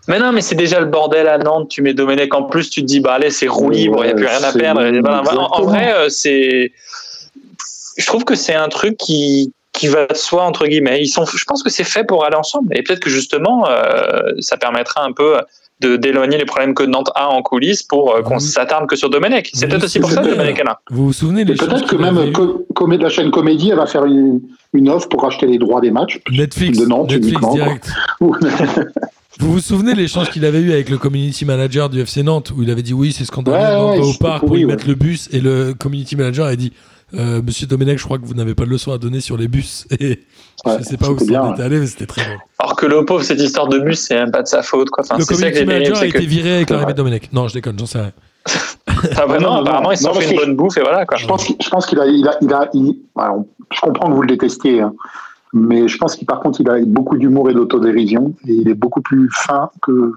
Mais non, mais c'est déjà le bordel à Nantes. Tu mets Domenech en plus, tu te dis, bah allez, c'est roue libre, il n'y a plus rien à perdre. Voilà. En, vrai, euh, c'est. Je trouve que c'est un truc qui, qui va de soi, entre guillemets. Ils sont, je pense que c'est fait pour aller ensemble. Et peut-être que justement, euh, ça permettra un peu de d'éloigner les problèmes que Nantes a en coulisses pour euh, qu'on Oui. s'attarde que sur Domenech. C'est peut-être aussi pour ça que. Domenech est là. Vous vous souvenez les choses peut-être que même comé- la chaîne Comédie, elle va faire une, une offre pour acheter les droits des matchs. Netflix, de Nantes Netflix direct. Vous vous souvenez l'échange qu'il avait eu avec le community manager du FC Nantes où il avait dit oui c'est scandaleux Ouais, ouais, au parc pour y ouais. mettre le bus et le community manager a dit euh, Monsieur Domenech je crois que vous n'avez pas de leçon à donner sur les bus et Ouais, je sais pas où ça bien, en est allé mais c'était très drôle. Alors que le pauvre, cette histoire de bus, c'est même pas de sa faute. Quoi. Enfin, le ça community pénible, manager a c'est que- été viré avec l'arrivée de Domenech. Non je déconne j'en sais rien. Ah bah Non, apparemment, non. ils se sont Non, fait une bonne bouffe et voilà quoi. Je pense qu'il je pense qu'il a, il a, il a, il- alors, je comprends que vous le détestiez, hein, mais je pense qu'il par contre il a beaucoup d'humour et d'autodérision et il est beaucoup plus fin que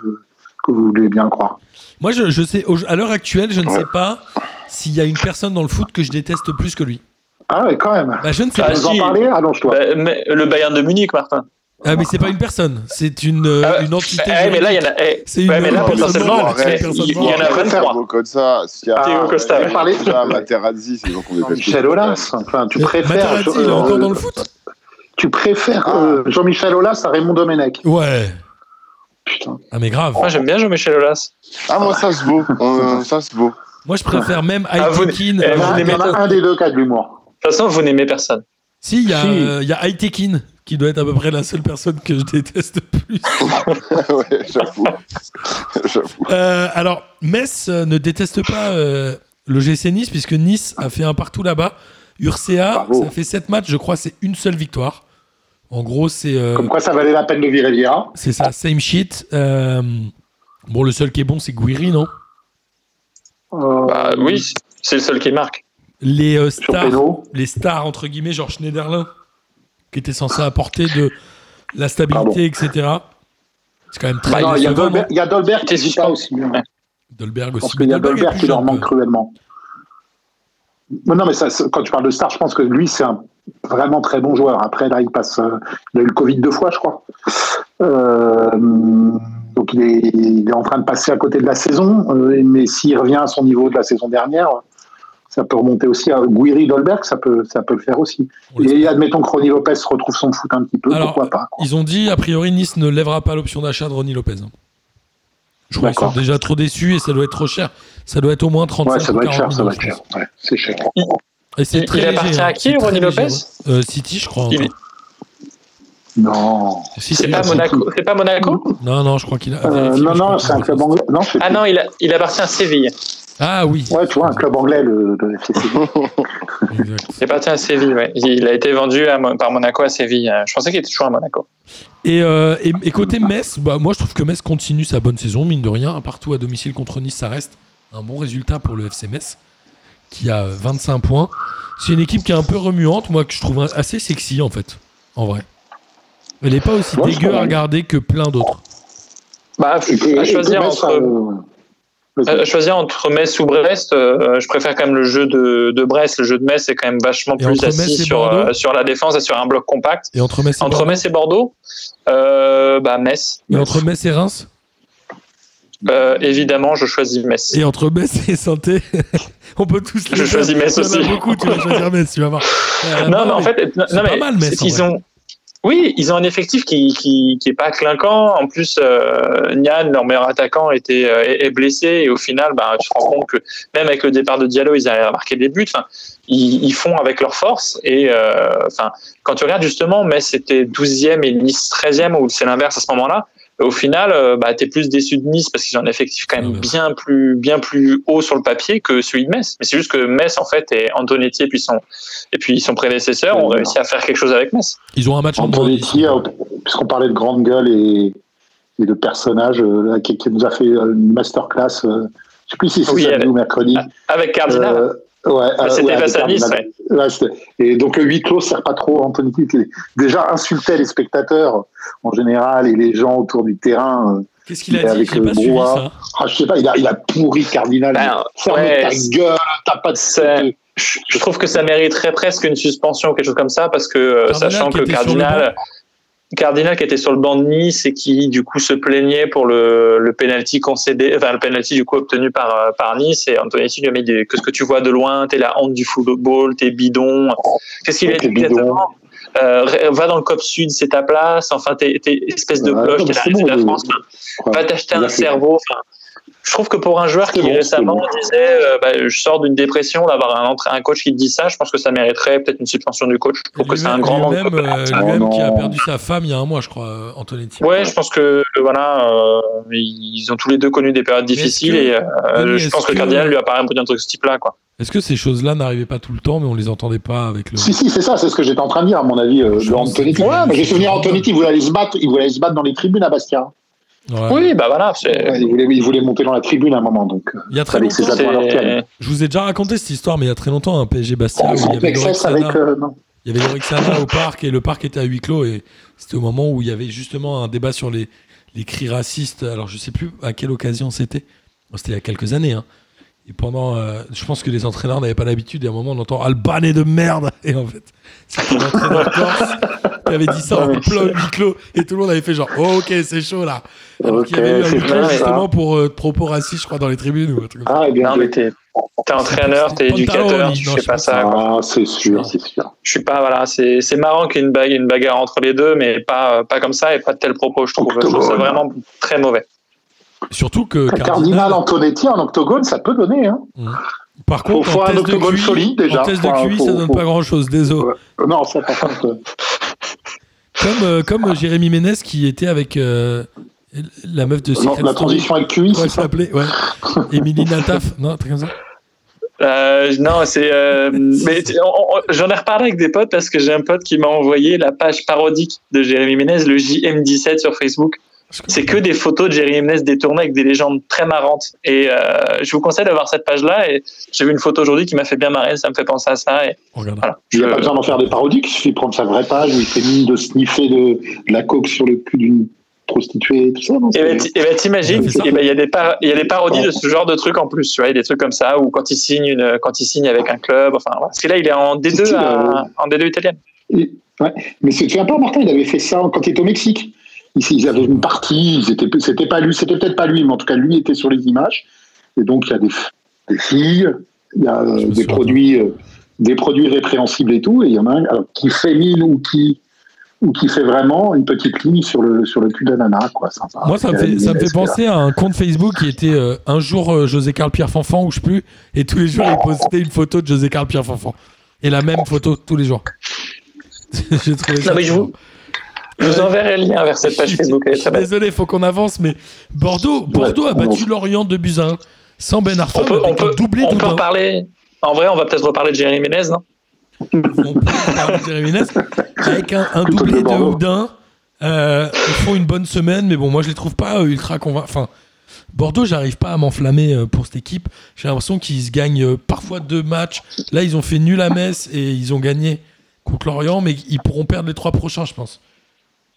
que vous voulez bien le croire. Moi, je, je sais, au- à l'heure actuelle, je ne sais pas s'il y a une personne dans le foot que je déteste plus que lui. Ah ouais, quand même. Bah, je ne sais Ah, pas. Vous en parler Allonge-toi. Bah, mais le Bayern de Munich, Martin. Ah, mais c'est pas une personne, c'est une, euh, Ah une entité. Eh, mais là, il y en a. eh, C'est une ouais, mais là, personne il y en a morale. Je préfère 23. beau code ça. S'il y a Théo Costa, ouais. Parler- déjà Materazzi, c'est donc on est Michel Aulas, enfin, tu préfères. Materazzi, il est euh, encore dans le foot Tu préfères Ah. euh, Jean-Michel Aulas à Raymond Domenech. Ouais. Putain. Ah, mais grave. Moi, j'aime bien Jean-Michel Aulas. Ah, moi, ça se vaut. Euh, ça se vaut. Moi, je préfère même Ah, vous- Aitekin. eh, en vous n'aimez en a pas- un des deux cas de l'humour. De toute façon, vous n'aimez personne. Si, il y a, Si. euh, il y a Aitekin, qui doit être à peu près la seule personne que je déteste plus. ouais, j'avoue. j'avoue. Euh, alors, Metz euh, ne déteste pas euh, le GC Nice, puisque Nice a fait un partout là-bas. Urcea, Bravo. ça fait 7 matchs, je crois, c'est une seule victoire. En gros, c'est euh, Comme quoi ça valait la peine de virer Vieira. c'est ça, same shit. Euh, bon, le seul qui est bon, c'est Guiri, non? Bah oui, c'est le seul qui marque. Les euh, stars, les stars entre guillemets, genre Schneiderlin, qui était censé apporter de la stabilité, etc. C'est quand même très Bah non, il y a Dolberg, non il y a Dolberg qui sûr pas aussi bien. Dolberg aussi. qu'il y a Dolberg est qui leur manque cruellement. Mais non, mais ça, quand tu parles de star, je pense que lui, c'est un vraiment très bon joueur. Après, là, il passe. euh, il a eu le Covid deux fois, je crois. Euh, donc, il est, il est en train de passer à côté de la saison. euh, mais s'il revient à son niveau de la saison dernière, ça peut remonter aussi à Guiri Dolberg, ça peut, ça peut le faire aussi. Et admettons que Ronny Lopez retrouve son foot un petit peu, Alors, pourquoi pas. quoi. Ils ont dit, a priori, Nice ne lèvera pas l'option d'achat de Ronnie Lopez. Je crois qu'ils sont déjà trop déçus et ça doit être trop cher. Ça doit être au moins 35 Ouais, ça doit être 40 cher, ça doit millions, être cher. Ouais, c'est cher. Et c'est Il- très il appartient hein. à qui, très Ronnie léger, Lopez ouais. Euh, City, je crois. Il. Non. Si, C'est pas. Monaco. C'est pas Monaco? Non, non, je crois qu'il a. Euh, vérifié, non, non, c'est un club anglais. Non, Ah non, il, a- il appartient à Séville. Ah oui. Ouais, tu vois, un club anglais, le, le FC Séville. Il appartient à Séville, ouais. Il a été vendu à par Monaco à Séville. Euh, Je pensais qu'il était toujours à Monaco. Et, euh, et, et côté Metz, bah, moi je trouve que Metz continue sa bonne saison, mine de rien. Un partout à domicile contre Nice, ça reste un bon résultat pour le FC Metz, qui a euh, 25 points. C'est une équipe qui est un peu remuante, moi que je trouve assez sexy en fait, en vrai. Elle n'est pas aussi je dégueu à regarder que plein d'autres. Bah, à choisir entre. euh. À choisir entre Metz ou Brest, euh, je préfère quand même le jeu de, de Brest. Le jeu de Metz est quand même vachement Et plus assis et sur, euh, sur la défense et sur un bloc compact. Et entre Metz et, Entre Bordeaux Metz et Bordeaux, euh, bah Metz. Et entre Metz et Reims Euh, évidemment, je choisis Metz. Et entre Metz et saint on peut tous les Je choisis Metz Il y en a aussi. beaucoup, tu vas choisir Metz, tu vas voir. Euh, non, mais en fait, non, c'est non, pas mais mal, Metz, en ils vrai. ont. Oui, ils ont un effectif qui qui, qui est pas clinquant. En plus, euh, Nian, leur meilleur attaquant, était euh, est blessé et au final, bah, tu te rends compte que même avec le départ de Diallo, ils arrivent à marquer des buts. Enfin, ils, ils font avec leur force et euh, enfin, quand tu regardes justement, Metz était 12e et Nice 13e ou c'est l'inverse à ce moment-là. Au final, euh, bah, t'es plus déçu de Nice parce qu'ils ont un effectif quand même Ouais. bien plus, bien plus haut sur le papier que celui de Metz. Mais c'est juste que Metz, en fait, et Antonetti et puis son, et puis son prédécesseur ont réussi à faire quelque chose avec Metz. Ils ont un match en. Antonetti, euh, puisqu'on parlait de grande gueule et, et de personnages, euh, là, qui, qui nous a fait une masterclass, euh, je sais plus si c'est Oui, samedi avec- ou mercredi. Avec Cardinal. Euh, ouais, Bah, euh, c'était ouais, face à Nice. Ouais, et donc le huis clos sert pas trop à Antonetti, déjà insultait les spectateurs en général et les gens autour du terrain. euh. Qu'est-ce qu'il a dit? avec J'ai le pas suivi brouhaha. ça. Ah, je sais pas, il a, il a pourri Cardinal. Ben, Ferme ouais, ta gueule, t'as pas de. je je trouve que ça mériterait presque une suspension ou quelque chose comme ça parce que euh, Cardinal sachant que était sur le Cardinal Cardinal qui était sur le banc de Nice et qui du coup se plaignait pour le, le penalty concédé enfin le penalty du coup obtenu par euh, par Nice et Antonetti lui a mis des que ce que tu vois de loin t'es la honte du football t'es bidon qu'est-ce qu'il a dit exactement euh, va dans le COP Sud c'est ta place enfin t'es t'es espèce de cloche t'es la bon, de la. France Ouais. va t'acheter un cerveau. Enfin, je trouve que pour un joueur qui bon, récemment disait euh, bah, je sors d'une dépression, d'avoir un, coach qui te dit ça, je pense que ça mériterait peut-être une suspension du coach. Je trouve que c'est un grand manque lui-même, euh, compétence. lui-même Oh qui a perdu sa femme il y a un mois, je crois, euh, Antonetti. Ouais, je pense que voilà, euh, ils ont tous les deux connu des périodes difficiles que- et euh, je pense que, que- Cardinal lui apparaît un peu d'un truc de ce type-là, quoi. Est-ce que ces choses-là n'arrivaient pas tout le temps, mais on les entendait pas avec le. Si, si, c'est ça, c'est ce que j'étais en train de dire, à mon avis, euh, Je de Antonetti. Ouais, mais j'ai souvenir Antonetti, il voulait aller se battre, il voulait aller se battre dans les tribunes à Bastia. Ouais. Oui, bah voilà. c'est- Ouais, il, voulait, il voulait monter dans la tribune à un moment, donc euh, Il y a très longtemps, c'est- je vous ai déjà raconté cette histoire, mais il y a très longtemps, un PSG Bastia, où il y avait Avec euh, non. il y avait Loïc Sana au parc et le parc était à huis clos et c'était au moment où il y avait justement un débat sur les, les cris racistes. Alors je sais plus à quelle occasion c'était. Bon, C'était il y a quelques années. hein. Et pendant, euh, je pense que les entraîneurs n'avaient pas l'habitude. Et à un moment, on entend Albanais de merde. Et en fait, c'était l'entraîneur corse qui avait dit ça en plein huis clos. Et tout le monde avait fait genre, oh, ok, c'est chaud là. Alors Ok, qu'il y avait eu un c'est huis clos justement pour euh, propos racistes, je crois, dans les tribunes ou un truc. Ah, bien Non, mais t'es t'es entraîneur, t'es éducateur, tu fais pas ça. Ah, c'est sûr, c'est sûr. Je suis pas, voilà, c'est c'est marrant qu'il y ait une, bague, une bagarre entre les deux, mais pas, pas comme ça et pas de tels propos, je trouve. Je trouve ça vraiment très mauvais. Surtout que Cardinal Cardinal, Antonetti en octogone, ça peut donner. Hein. Par contre, faut en test de QI, solide, déjà. en test de QI, faut- ça donne faut- pas grand chose. Désolé. Euh, Non, ça par contre. Comme, euh, comme euh, Jérémy Ménez qui était avec euh, la meuf de non, Secret la Story. transition avec QI, c'est ça s'appelait, ouais. Émilie Nataf, non, un truc comme ça. Euh, non, c'est. euh, mais J'en ai reparlé avec des potes parce que j'ai un pote qui m'a envoyé la page parodique de Jérémy Ménez, le JM17 sur Facebook. C'est que des photos de Jérémy Ménez détournées avec des légendes très marrantes. Et euh, je vous conseille d'avoir cette page-là. Et j'ai vu une photo aujourd'hui qui m'a fait bien marrer. Ça me fait penser à ça. Et voilà. Il n'y a pas besoin d'en faire des parodiques, il suffit de prendre sa vraie page où il fait mine de sniffer de, de la coke sur le cul d'une prostituée, tout ça. Non, Et ben, ben, t'imagines, ben, il y a des par- il y a des parodies de ce genre de trucs en plus, tu vois, il y a des trucs comme ça, ou quand il signe une, quand il signe avec un club, enfin, voilà. parce que là, il est en D2, C'est, à- euh, en D2 italienne. Et- ouais. Mais tu te souviens pas, Martin, il avait fait ça quand il était au Mexique? Ici, ils avaient une partie, ils étaient- c'était pas lui, c'était peut-être pas lui, mais en tout cas, lui était sur les images. Et donc, il y a des, des filles, il y a euh, des produits, euh, des produits répréhensibles et tout. Et il y en a un alors, qui fait mine ou qui, ou qui fait vraiment une petite ligne sur le, sur le cul nana, quoi. Sympa. Moi, ça me fait, ça me fait penser à un compte Facebook qui était euh, un jour euh, José Carl Pierre Fanfan, ou je sais plus, et tous les jours il postait une photo de José Carl Pierre Fanfan. Et la même photo tous les jours. J'ai trouvé ça. Non, mais je vous- Je vous enverrai le lien vers cette page Facebook, elle est très belle. désolé, faut qu'on avance, mais Bordeaux, Bordeaux a battu Lorient de un, sans Ben Arfa, On peut, on peut, doublé on peut reparler. En vrai, on va peut-être reparler de Jérémy Ménez, non? On peut parler de Jérémy Ménez, avec un, doublé de. Houdin. Euh, ils font une bonne semaine, mais bon, moi je les trouve pas euh, ultra convaincants. Enfin, Bordeaux, j'arrive pas à m'enflammer euh, pour cette équipe. J'ai l'impression qu'ils se gagnent parfois deux matchs. Là, ils ont fait nul à Metz et ils ont gagné contre Lorient, mais ils pourront perdre les trois prochains, je pense.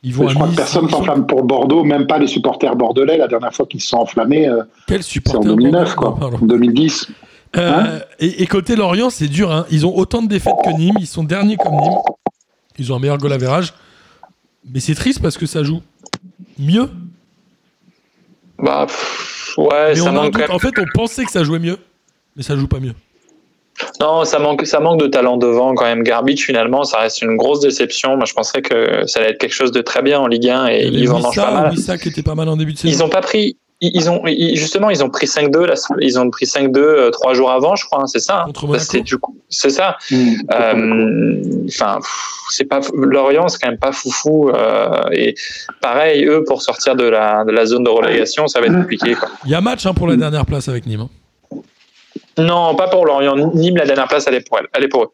Ils vont Je à crois que Nice. personne s'enflamme pour Bordeaux, même pas les supporters bordelais. La dernière fois qu'ils se sont enflammés, euh, Quel c'est supporter en 2009, Bordeaux quoi. En 2010. Euh, Hein et, et côté Lorient, c'est dur. hein. Ils ont autant de défaites que Nîmes. Ils sont derniers comme Nîmes. Ils ont un meilleur goal average. Mais c'est triste parce que ça joue mieux. Bah, pff, ouais, Mais ça manque. En fait, on pensait que ça jouait mieux. Mais ça joue pas mieux. Non, ça manque, ça manque de talent devant quand même. Garbage, finalement, ça reste une grosse déception. Moi, je penserais que ça allait être quelque chose de très bien en Ligue 1 et ils en mangent pas mal. Qui était pas mal en début de saison. Ils ont pas pris. Ils ont ils- justement ils ont pris 5-2 là, ils ont pris 5-2 euh, trois jours avant je crois hein, c'est ça hein. C'était du coup c'est ça Mmh. Euh, enfin c'est pas Lorient c'est quand même pas foufou euh, et pareil eux pour sortir de la de la zone de relégation ça va être compliqué quoi. Il y a match hein, pour la dernière place avec Nîmes. Non pas pour Lorient Nîmes la dernière place elle est pour elle elle est pour eux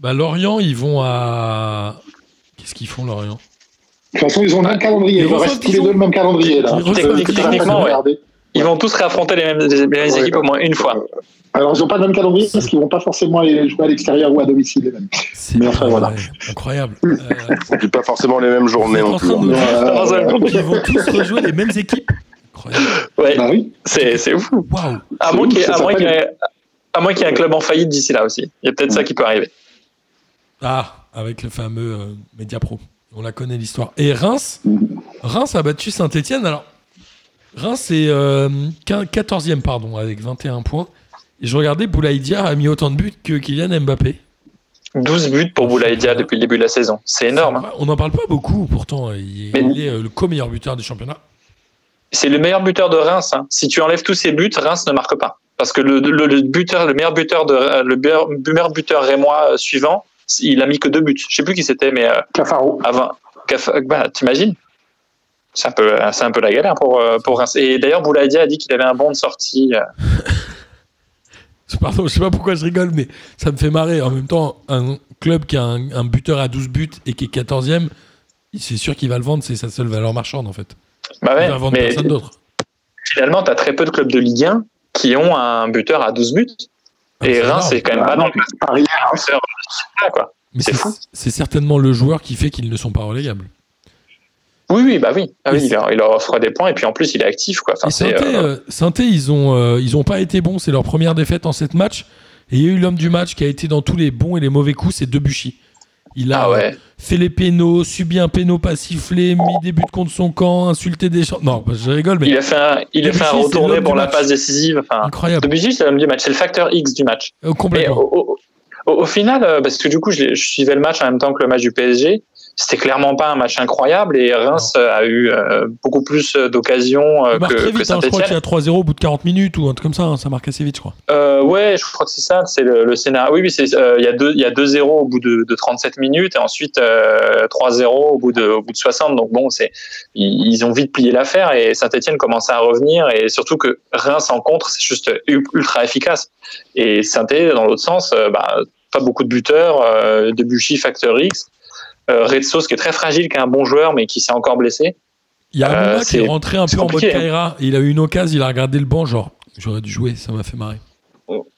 Bah, Lorient, ils vont à. Qu'est-ce qu'ils font, Lorient? De toute façon, ils ont le même calendrier. Ils Ils restent tous les deux le même calendrier. Là. Ils Techniquement, ouais. ils vont tous réaffronter les mêmes, les mêmes Ouais. équipes au moins une fois Alors, ils n'ont pas le même calendrier parce qu'ils vont pas forcément aller jouer à l'extérieur ou à domicile. les mêmes. C'est Mais enfin, voilà. incroyable. Euh, Et puis pas forcément les mêmes journées non en plus. hein. qu'ils vont tous rejouer les mêmes équipes. Ouais Bah oui. c'est c'est fou Waouh. à C'est moins ouf, qu'il y ait- ça à moins qu'il y ait- à moins qu'il y ait un club en faillite d'ici là aussi il y a peut-être ça qui peut arriver Ah, avec le fameux euh, Mediapro. On la connaît l'histoire. Et Reims, Reims a battu Saint-Etienne. Alors, Reims est euh, 14e, pardon, avec 21 points. Et je regardais, Boulaïdia a mis autant de buts que Kylian Mbappé. 12 buts pour Boulaïdia depuis le début de la saison. C'est énorme. hein. On n'en parle pas beaucoup, pourtant. Il est, Mais- il est, euh, le co-meilleur buteur du championnat. C'est le meilleur buteur de Reims. hein. Si tu enlèves tous ses buts, Reims ne marque pas. Parce que le, le- le buteur, le meilleur buteur de euh, le meilleur, buteur rémois euh, suivant, il a mis que deux buts. Je sais plus qui c'était, mais euh, Cafaro. avant, Caf- bah, t'imagines? C'est un peu, euh, c'est un peu la galère pour pour Reims. Et d'ailleurs, Boulaïdia a dit qu'il avait un bon de sortie. euh. Pardon, je sais pas pourquoi je rigole, mais ça me fait marrer. En même temps, un club qui a un, un buteur à 12 buts et qui est 14e, c'est sûr qu'il va le vendre, c'est sa seule valeur marchande en fait. Bah ouais, mais personne d'autre. finalement, tu as très peu de clubs de Ligue 1 qui ont un buteur à 12 buts. Ah, Et c'est Reims, c'est quand même pas non plus Paris, un buteur. Voilà, quoi. Mais c'est c'est fou. c'est certainement le joueur qui fait qu'ils ne sont pas relégables. Oui, oui, bah oui. Ah oui il, leur, il leur offre des points et puis en plus, il est actif. Quoi. Enfin, Sainté, euh, euh, Sainté, ils ont, euh, ils ont pas été bons. C'est leur première défaite en sept matchs. Et il y a eu l'homme du match qui a été dans tous les bons et les mauvais coups, c'est Debuchy. Il a Ah ouais. fait les pénaux, subi un péno pas sifflé, mis des buts contre son camp, insulté des gens. Non, je rigole, mais Il a fait un, il a fait un Debuchy, c'est retourné pour la match. passe décisive. Enfin, incroyable. Debussy, c'est l'homme du match. C'est le facteur X du match. Euh, au, au- au final, euh, parce que du coup, je suivais le match en même temps que le match du PSG, c'était clairement pas un match incroyable et Reims euh, a eu euh, beaucoup plus euh, d'occasions euh, que, que vite, hein, je crois qu'il y Saint-Etienne. a 3-0 au bout de 40 minutes ou un truc comme ça. hein, ça marque assez vite, je crois. Euh, ouais, je crois que c'est ça, c'est le, le scénario. Oui, oui, il y a deux, il y a 2-0 au bout de, de 37 minutes et ensuite euh, 3-0 au bout de, au bout de 60. Donc bon, c'est, ils, ils ont vite plié l'affaire et Saint-Etienne commençait à revenir et surtout que Reims en contre, c'est juste ultra efficace. Et saint dans l'autre sens, bah, pas beaucoup de buteurs, Debuchy, Factor X, euh, Redsos qui est très fragile, qui est un bon joueur mais qui s'est encore blessé. Il y a Euh, un moment qui est rentré un peu en mode. Kaira. Il a eu une occasion, il a regardé le banc, genre, j'aurais dû jouer, ça m'a fait marrer.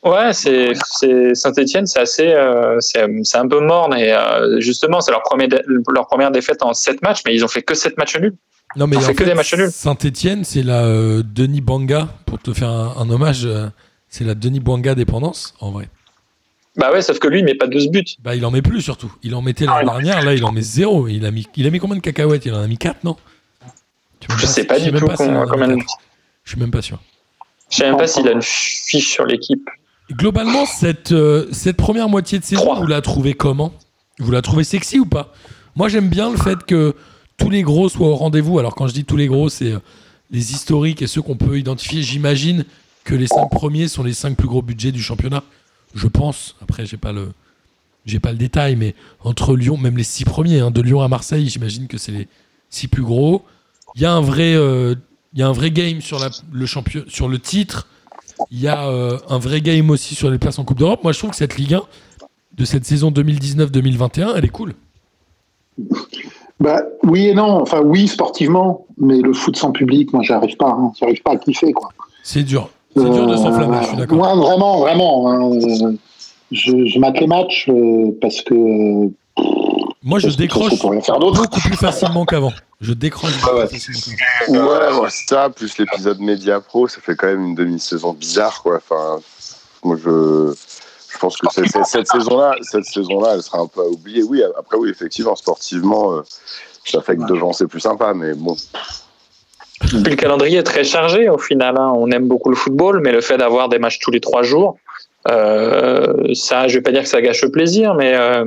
Ouais, c'est Saint-Etienne, c'est assez, euh, c'est un peu morne et euh, justement c'est leur premier leur première défaite en sept matchs, mais ils ont fait que sept matchs nuls. Non, mais On en fait que des matchs nuls. Saint-Etienne, c'est la euh, Denis Banga, pour te faire un, un hommage, euh, c'est la Denis Banga dépendance, en vrai. Bah ouais, sauf que lui il met pas 12 buts. Bah, il en met plus surtout. Il en mettait l'année dernière, là, il en met zéro. Il a mis, il a mis combien de cacahuètes? Il en a mis 4, non? Tu Je sais pas sais du même tout combien-. Je suis même pas sûr. Je sais même pas s'il a une fiche sur l'équipe. Globalement, cette, euh, cette première moitié de saison, vous la trouvez comment? Vous la trouvez sexy ou pas? Moi, j'aime bien le fait que tous les gros soient au rendez-vous. Alors, quand je dis tous les gros, c'est euh, les historiques et ceux qu'on peut identifier. J'imagine que les cinq premiers sont les cinq plus gros budgets du championnat. Je pense. Après, j'ai pas le, j'ai pas le détail, mais entre Lyon, même les six premiers, hein, de Lyon à Marseille, j'imagine que c'est les six plus gros. Il y a un vrai, euh, y a un vrai game sur la, le champion, sur le titre. Il y a euh, un vrai game aussi sur les places en Coupe d'Europe. Moi, je trouve que cette Ligue 1 de cette saison 2019-2021, elle est cool. Bah, oui et non. Enfin, oui, sportivement, mais le foot sans public, moi, j'arrive pas. Hein. J'arrive pas à kiffer, quoi. C'est dur. C'est dur de Euh, s'enflammer, je suis d'accord. Moi, vraiment, vraiment. hein, euh, je, je mate les matchs euh, parce que. euh, Moi, je décroche beaucoup plus facilement qu'avant. Je décroche Ah ouais. Ouais, ça, plus l'épisode Média Pro, ça fait quand même une demi-saison bizarre, quoi. Enfin, moi, je, je pense que c'est- c'est- cette saison-là, cette saison-là, elle sera un peu à oublier. Oui, après, oui, effectivement, sportivement, euh, ça fait que devant, c'est plus sympa, mais bon. Puis le calendrier est très chargé au final. hein. On aime beaucoup le football, mais le fait d'avoir des matchs tous les trois jours, euh, ça, je vais pas dire que ça gâche le plaisir, mais euh,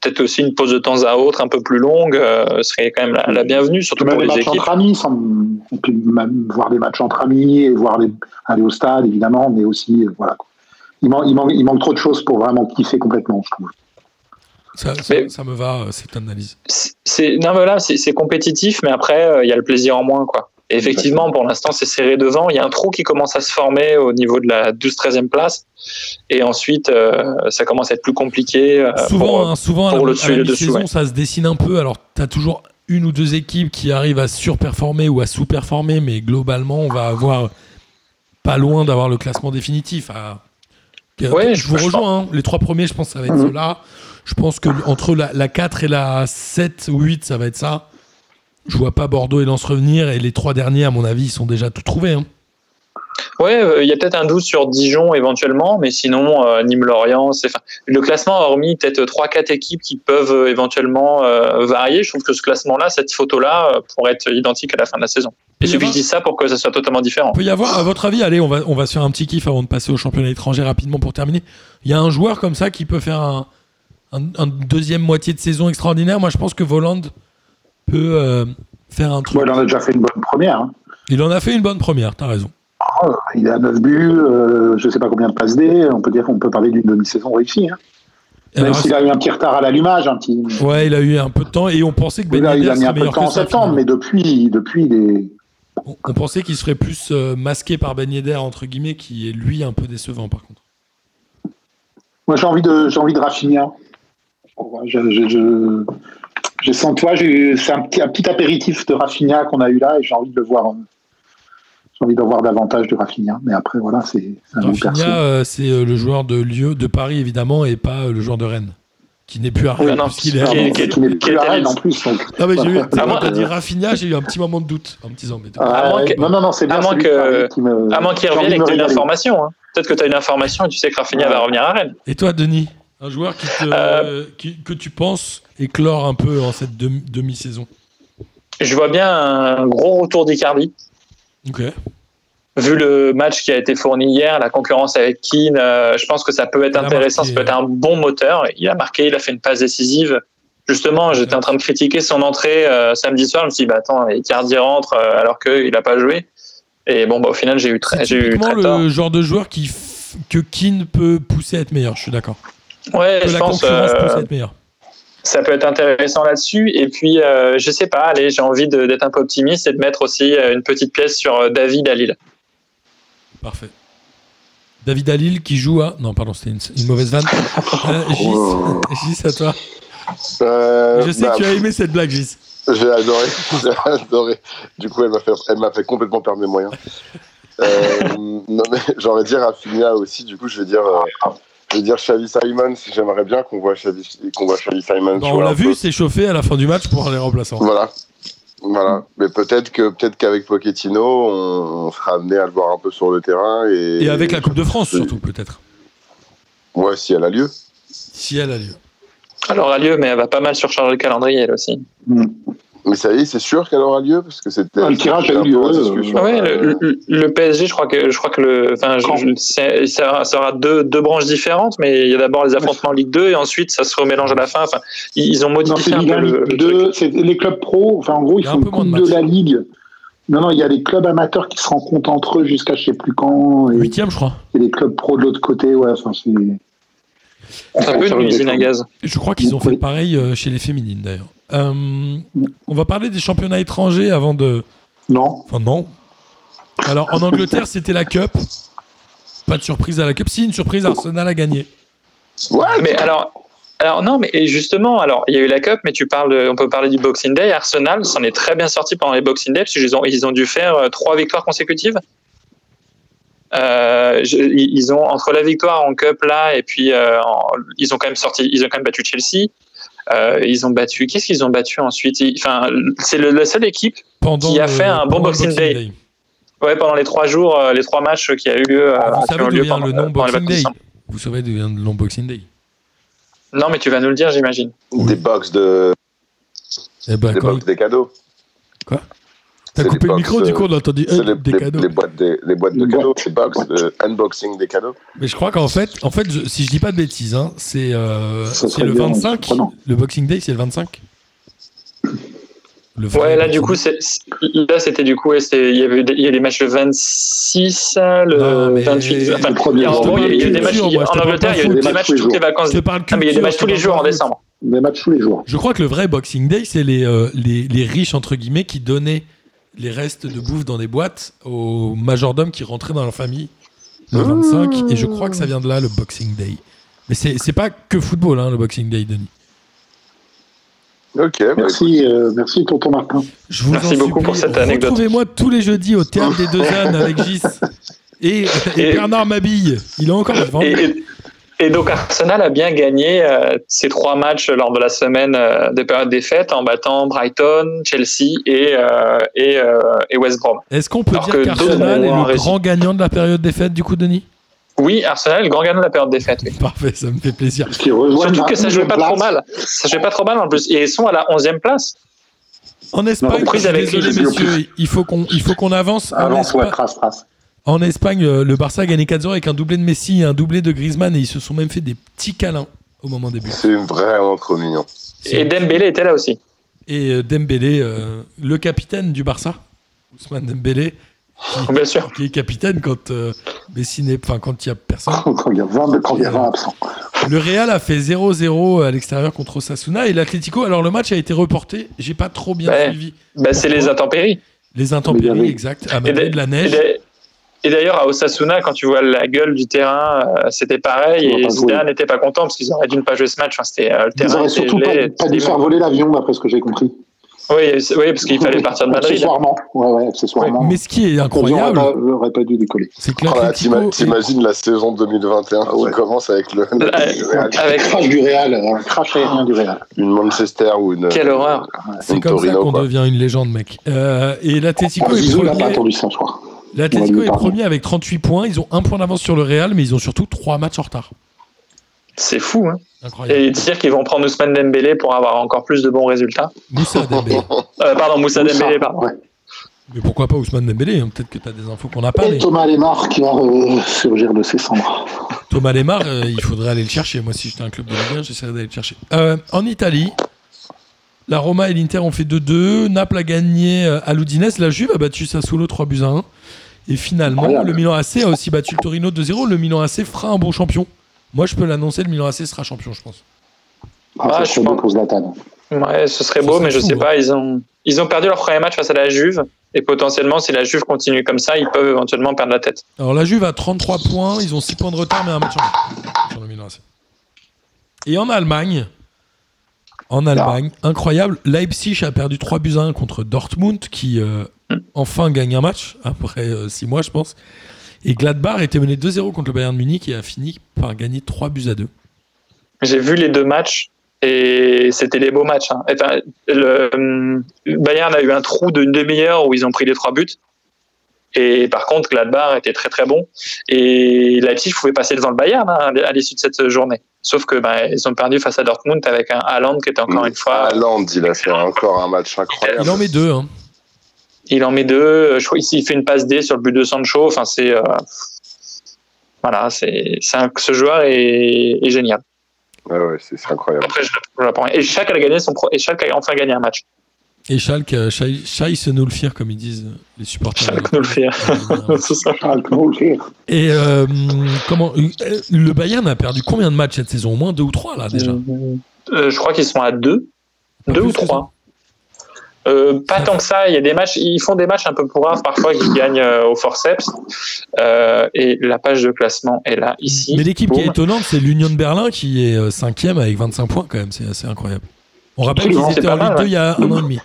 peut-être aussi une pause de temps à autre un peu plus longue euh, serait quand même la, la bienvenue, surtout pour les les matchs équipes. entre amis, sans, on peut même voir des matchs entre amis et voir les, aller au stade, évidemment, mais aussi, euh, voilà. Il, man- il, manque, il manque trop de choses pour vraiment kiffer complètement, je trouve. Ça, ça- Mais- ça me va, cette analyse. C'est non mais là c'est c'est compétitif, mais après euh, il y a le plaisir en moins quoi. Et effectivement, pour l'instant, c'est serré devant. Il y a un trou qui commence à se former au niveau de la 12-13e place. Et ensuite, euh, ça commence à être plus compliqué. euh, souvent, pour- hein, souvent pour à la, le à dessus la le dessous, mi-saison, ouais. ça se dessine un peu. Alors, tu as toujours une ou deux équipes qui arrivent à surperformer ou à sous-performer, mais globalement, on va avoir pas loin d'avoir le classement définitif. À... Ouais, je vous rejoins. hein. Les trois premiers, je pense que ça va être Mhm. ceux-là. Je pense que entre la, la 4 et la 7 ou 8, ça va être ça. Je vois pas Bordeaux et Lens revenir. Et les trois derniers, à mon avis, ils sont déjà tout trouvés. hein. Ouais, euh, il y a peut-être un doute sur Dijon éventuellement, mais sinon, euh, Nîmes-Lorient, c'est. Le classement, hormis peut-être 3-4 équipes qui peuvent euh, éventuellement varier, je trouve que ce classement-là, cette photo-là, pourrait être identique à la fin de la saison. Et Il suffit que je dise ça pour que ça soit totalement différent. peut y avoir, à votre avis, allez, on va, on va se faire un petit kiff avant de passer au championnat étranger rapidement pour terminer. Il y a un joueur comme ça qui peut faire un, un- un deuxième moitié de saison extraordinaire. Moi, je pense que Voland peut euh, faire un truc. Il en a déjà fait une bonne première. hein. Il en a fait une bonne première, t'as raison. Ah, Il a 9 buts, euh, je ne sais pas combien de passes D. On peut dire qu'on peut parler d'une demi-saison réussie. hein. Même s'il a eu un petit retard à l'allumage, un petit. ouais, il a eu un peu de temps et on pensait que Ben a, il a mis un peu de temps en septembre, finalement. mais depuis, depuis, il est. On, on pensait qu'il serait plus euh, masqué par Ben Yedder, entre guillemets, qui est lui un peu décevant par contre. Moi, j'ai envie de, j'ai envie de Rafinha. Je, je, je, J'ai senti, toi, c'est un petit, un petit apéritif de Rafinha qu'on a eu là et j'ai envie de le voir. euh, J'ai envie d'en voir davantage de Rafinha, mais après voilà, c'est c'est un. Rafinha, euh, c'est euh, le joueur de Lieu, de Paris évidemment, et pas euh, le joueur de Rennes, qui n'est plus à Rennes. Oui, non, puisqu'il est à qui est- Rennes. qui est- qui n'est plus à Rennes en plus. Donc. Non, mais j'ai eu, dit Rafinha, j'ai eu un petit moment de doute en me disant, mais Ah, ouais. que- non, non, non, c'est bien. à moins qu'il revienne et que tu aies une information. hein. Peut-être que tu as une information et tu sais que Rafinha va revenir à Rennes. Et toi, Denis, un joueur qui te, Euh, qui- que tu penses éclore un peu en cette demi- demi-saison Je vois bien un gros retour d'Icardi. Ok. Vu le match qui a été fourni hier, la concurrence avec Keane, euh, je pense que ça peut être Il intéressant, marqué, ça peut être un bon moteur. Il a marqué, il a fait une passe décisive. Justement, j'étais en train de critiquer son entrée euh, samedi soir. Je me suis dit, bah attends, Icardi rentre euh, alors qu'il n'a pas joué. Et bon, bah, au final, j'ai eu très, C'est j'ai eu très le tort. genre de joueur qui que Keane peut pousser à être meilleur, je suis d'accord. Ouais, Que je la pense. concurrence euh, pousse à être meilleur. ça peut être intéressant là-dessus. Et puis, euh, je sais pas, allez, j'ai envie d'être un peu optimiste et de mettre aussi euh, une petite pièce sur David à Lille. Parfait. David Alil qui joue à. Non, pardon, c'était une, une mauvaise vanne. Euh. Gis, Gis, à toi. Euh, Je sais bah, que tu as aimé cette blague, Gis. J'ai adoré, j'ai adoré. Du coup, elle m'a fait, elle m'a fait complètement perdre mes moyens. Euh, non, mais j'aurais dire Rafinha aussi. Du coup, je vais dire, euh, je vais dire Xavi Simons. J'aimerais bien qu'on voit Xavi, qu'on voit Xavi Simons. Bon, on l'a vu s'échauffer à la fin du match pour les remplaçants. Voilà. Voilà. Mais peut-être que peut-être qu'avec Pochettino, on, on sera amené à le voir un peu sur le terrain et, Et avec la Coupe de France, surtout, peut-être. Ouais, si elle a lieu. Si elle a lieu. Elle aura lieu, mais elle va pas mal surcharger le calendrier, elle aussi. Mais ça y est, c'est sûr qu'elle aura lieu parce que c'était. Ah, le tirage a eu lieu. Ouais, Euh, le, le- le PSG, je crois que je crois que le, enfin, ça, aura- ça aura deux, deux branches différentes, mais il y a d'abord les affrontements Ligue 2 et ensuite ça se remélange à la fin. Enfin, ils ils ont modifié c'est un Ligue peu 1, le, le Ligue truc. 2, c'est les clubs pro. Enfin, en gros, Il ils font de la Ligue. Non, non, il y a les clubs amateurs qui se rencontrent entre eux jusqu'à je sais plus quand. Et, Huitième, je crois. et les clubs pro de l'autre côté. Ouais, enfin, c'est. C'est un peu une usine à gaz. Je crois qu'ils ont fait pareil euh, chez les féminines, d'ailleurs. Euh, on va parler des championnats étrangers avant de. Non. Enfin, non. Alors, en Angleterre, c'était la Cup. Pas de surprise à la Cup. Si, une surprise, Arsenal a gagné. Ouais, Mais alors, alors non, mais et justement, alors il y a eu la Cup, mais tu parles, on peut parler du Boxing Day. Arsenal s'en est très bien sorti pendant les Boxing Day parce qu'ils ont, ils ont dû faire euh, trois victoires consécutives. Euh, je- ils ils ont entre la victoire en Cup là et puis euh, en- ils ont quand même sorti, ils ont quand même battu Chelsea. Euh, ils ont battu. Qu'est-ce qu'ils ont battu ensuite Enfin, c'est le- la seule équipe Pendant Qui a le- fait un bon Boxing Day. Ouais, pendant les trois jours, euh, les trois matchs qui a eu lieu. euh, Vous qui savez ont d'où lieu vient pendant- le nom Boxing. Day? Vous savez d'où vient le nom Boxing Day? Non, mais tu vas nous le dire, j'imagine. des box de, Eh ben, des box des cadeaux. T'as c'est coupé les le micro, du coup, on a entendu C'est euh, les, des cadeaux. les boîtes, des, les boîtes de cadeaux, les box unboxing des cadeaux. Mais je crois qu'en fait, en fait je- si je dis pas de bêtises, hein, c'est euh, le bien, 25. surprenant. Le Boxing Day, c'est le 25 Le vrai Ouais, là, du coup, là, c'était du coup, ouais, il y avait eu des, il y a des matchs le 26, le Non, mais- 28. Enfin, Le premier il y a- en il y a- a des matchs, en Angleterre, il y a eu des matchs matchs tous les toutes les jours. vacances. Je te parle Ah, mais il y a des matchs tous les jours en décembre. Des matchs tous les jours. Je crois que le vrai Boxing Day, c'est les, euh, les, les riches, entre guillemets, qui donnaient les restes de bouffe dans des boîtes aux majordomes qui rentraient dans leur famille le 25. Et je crois que ça vient de là, le Boxing Day. Mais c'est c'est pas que football, hein, le Boxing Day, Denis. Ok, bah, Merci, euh, merci, tonton Martin. Je vous Merci en beaucoup supplie, pour cette anecdote. Retrouvez-moi tous les jeudis au Théâtre des Deux Ânes avec Gis. Et, et Et- Bernard Mabille. Il est encore vivant. Et, et- donc, Arsenal a bien gagné euh, ces trois matchs lors de la semaine euh, de période des fêtes en battant Brighton, Chelsea et, euh, et, euh, et West Brom. Est-ce qu'on peut Alors dire que qu'Arsenal d'autres est le grand gagnant de la période des fêtes, du coup, Denis? Oui, Arsenal est le grand gagnant de la période des fêtes. oui. Parfait, ça me fait plaisir. Rejoignent Surtout que ça jouait pas trop mal. Ça jouait pas trop mal en plus. Et ils sont à la 11e place. En Espagne, Non, je suis avec désolé, messieurs, il faut qu'on il faut qu'on avance. Avance, ouais, trace, trace. En Espagne, euh, le Barça a gagné 4-0 avec un doublé de Messi et un doublé de Griezmann et ils se sont même fait des petits câlins au moment des buts. c'est vraiment trop mignon. Et Dembélé était là aussi. Et euh, Dembélé, euh, le capitaine du Barça, Ousmane Dembélé, Bien sûr. qui est capitaine quand euh, Messi n'est, enfin quand il y a personne. Quand il y a 20, quand il y a 20 absents. Le Real a fait 0-0 à l'extérieur contre Osasuna et l'Atlético. Alors le match a été reporté. J'ai pas trop bien suivi Bah, c'est les intempéries. les intempéries, exact. À Madrid, des- la Et neige. Et d'ailleurs, à Osasuna, quand tu vois la gueule du terrain, euh, c'était pareil. Ils Et Zidane n'était pas content parce qu'ils auraient dû ne pas jouer ce match. Enfin, c'était euh, le Ils terrain. auraient était surtout pas, gelé, pas dû faire voler l'avion, d'après ce que j'ai compris. Oui, oui, parce qu'il fallait partir de Madrid. Accessoirement. Ouais, ouais, accessoirement. Mais ce qui est incroyable, aurait pas, pas dû décoller. c'est que Oh t'ima- est- T'imagines la saison 2021 Ah ouais. qui commence avec le, le- Ouais. Le Avec crash du Real, un crash aérien du Real. une Manchester ou une. quelle horreur. c'est comme ça Torino, qu'on quoi. devient une légende, mec. Euh, et l'Atlético Bon, est Zizou n'a pas attendu ça, je crois. L'Atlético est premier avec 38 points. Ils ont un point d'avance sur le Real, mais ils ont surtout trois matchs en retard. C'est fou. Hein. Incroyable. Et dire qu'ils vont prendre Ousmane Dembélé pour avoir encore plus de bons résultats. Moussa Dembélé. Euh, pardon, Moussa Moussa, Dembélé, pardon. ouais. Mais pourquoi pas Ousmane Dembélé hein Peut-être que tu as des infos qu'on n'a pas. Et Mais Thomas Lemar qui va euh, surgir de ses cendres. Thomas Lemar, euh, il faudrait aller le chercher. Moi, si j'étais un club de Ligue 1, j'essaierais d'aller le chercher. Euh, en Italie, la Roma et l'Inter ont fait 2-2. Naples a gagné à l'Udinese. La Juve a battu Sassuolo 3 buts à 1. Et finalement, Incroyable. le Milan AC a aussi battu le Torino 2-0. Le Milan AC fera un bon champion. Moi, je peux l'annoncer, le Milan AC sera champion, je pense. Ah, Ah, ça je pense- pour Zlatan. Ouais, ce serait beau, mais je fou, sais hein. pas. Ils ont, ils ont perdu leur premier match face à la Juve. Et potentiellement, si la Juve continue comme ça, ils peuvent éventuellement perdre la tête. Alors la Juve a 33 points, ils ont 6 points de retard mais un match en sur le Milan AC. Et en Allemagne, en Allemagne, incroyable, Leipzig a perdu 3 buts à 1 contre Dortmund qui euh, enfin gagne un match après 6 mois je pense. Et Gladbach était mené 2-0 contre le Bayern de Munich et a fini par gagner 3 buts à 2. J'ai vu les deux matchs et c'était les beaux matchs. hein. Enfin, le hum, Bayern a eu un trou d'une demi-heure où ils ont pris les trois buts. Et par contre, Gladbach était très très bon. Et Leipzig pouvait passer devant le Bayern hein, à l'issue de cette journée. Sauf que bah, ils ont perdu face à Dortmund avec un Haaland qui était encore une fois. Haaland, il a fait encore un match incroyable. Il en met deux. Hein. Il en met deux. Je crois ici il fait une passe D sur le but de Sancho. Enfin, c'est euh, voilà, c'est ce joueur est, est génial. Ouais, ouais, c'est incroyable. Après, je je l'apprends. Et Schalke a gagné son pro- et Schalke a enfin gagné un match. Et Schalke, euh, le firent comme ils disent euh, les supporters. Schalke nous le fait. C'est ça. Le faire Et euh, comment euh, le Bayern a perdu combien de matchs cette saison? Au moins deux ou trois là déjà. Euh, je crois qu'ils sont à deux, Pas deux ou trois. Euh, pas tant que ça. Il y a des matchs. Ils font des matchs un peu pour rares parfois qui gagnent euh, au forceps. Euh, et la page de classement est là ici. Mais l'équipe qui est étonnante, c'est l'Union de Berlin qui est euh, cinquième avec 25 points quand même. C'est assez incroyable. On rappelle qu'ils étaient en Ligue mal, 2 ouais. il y a un an et demi.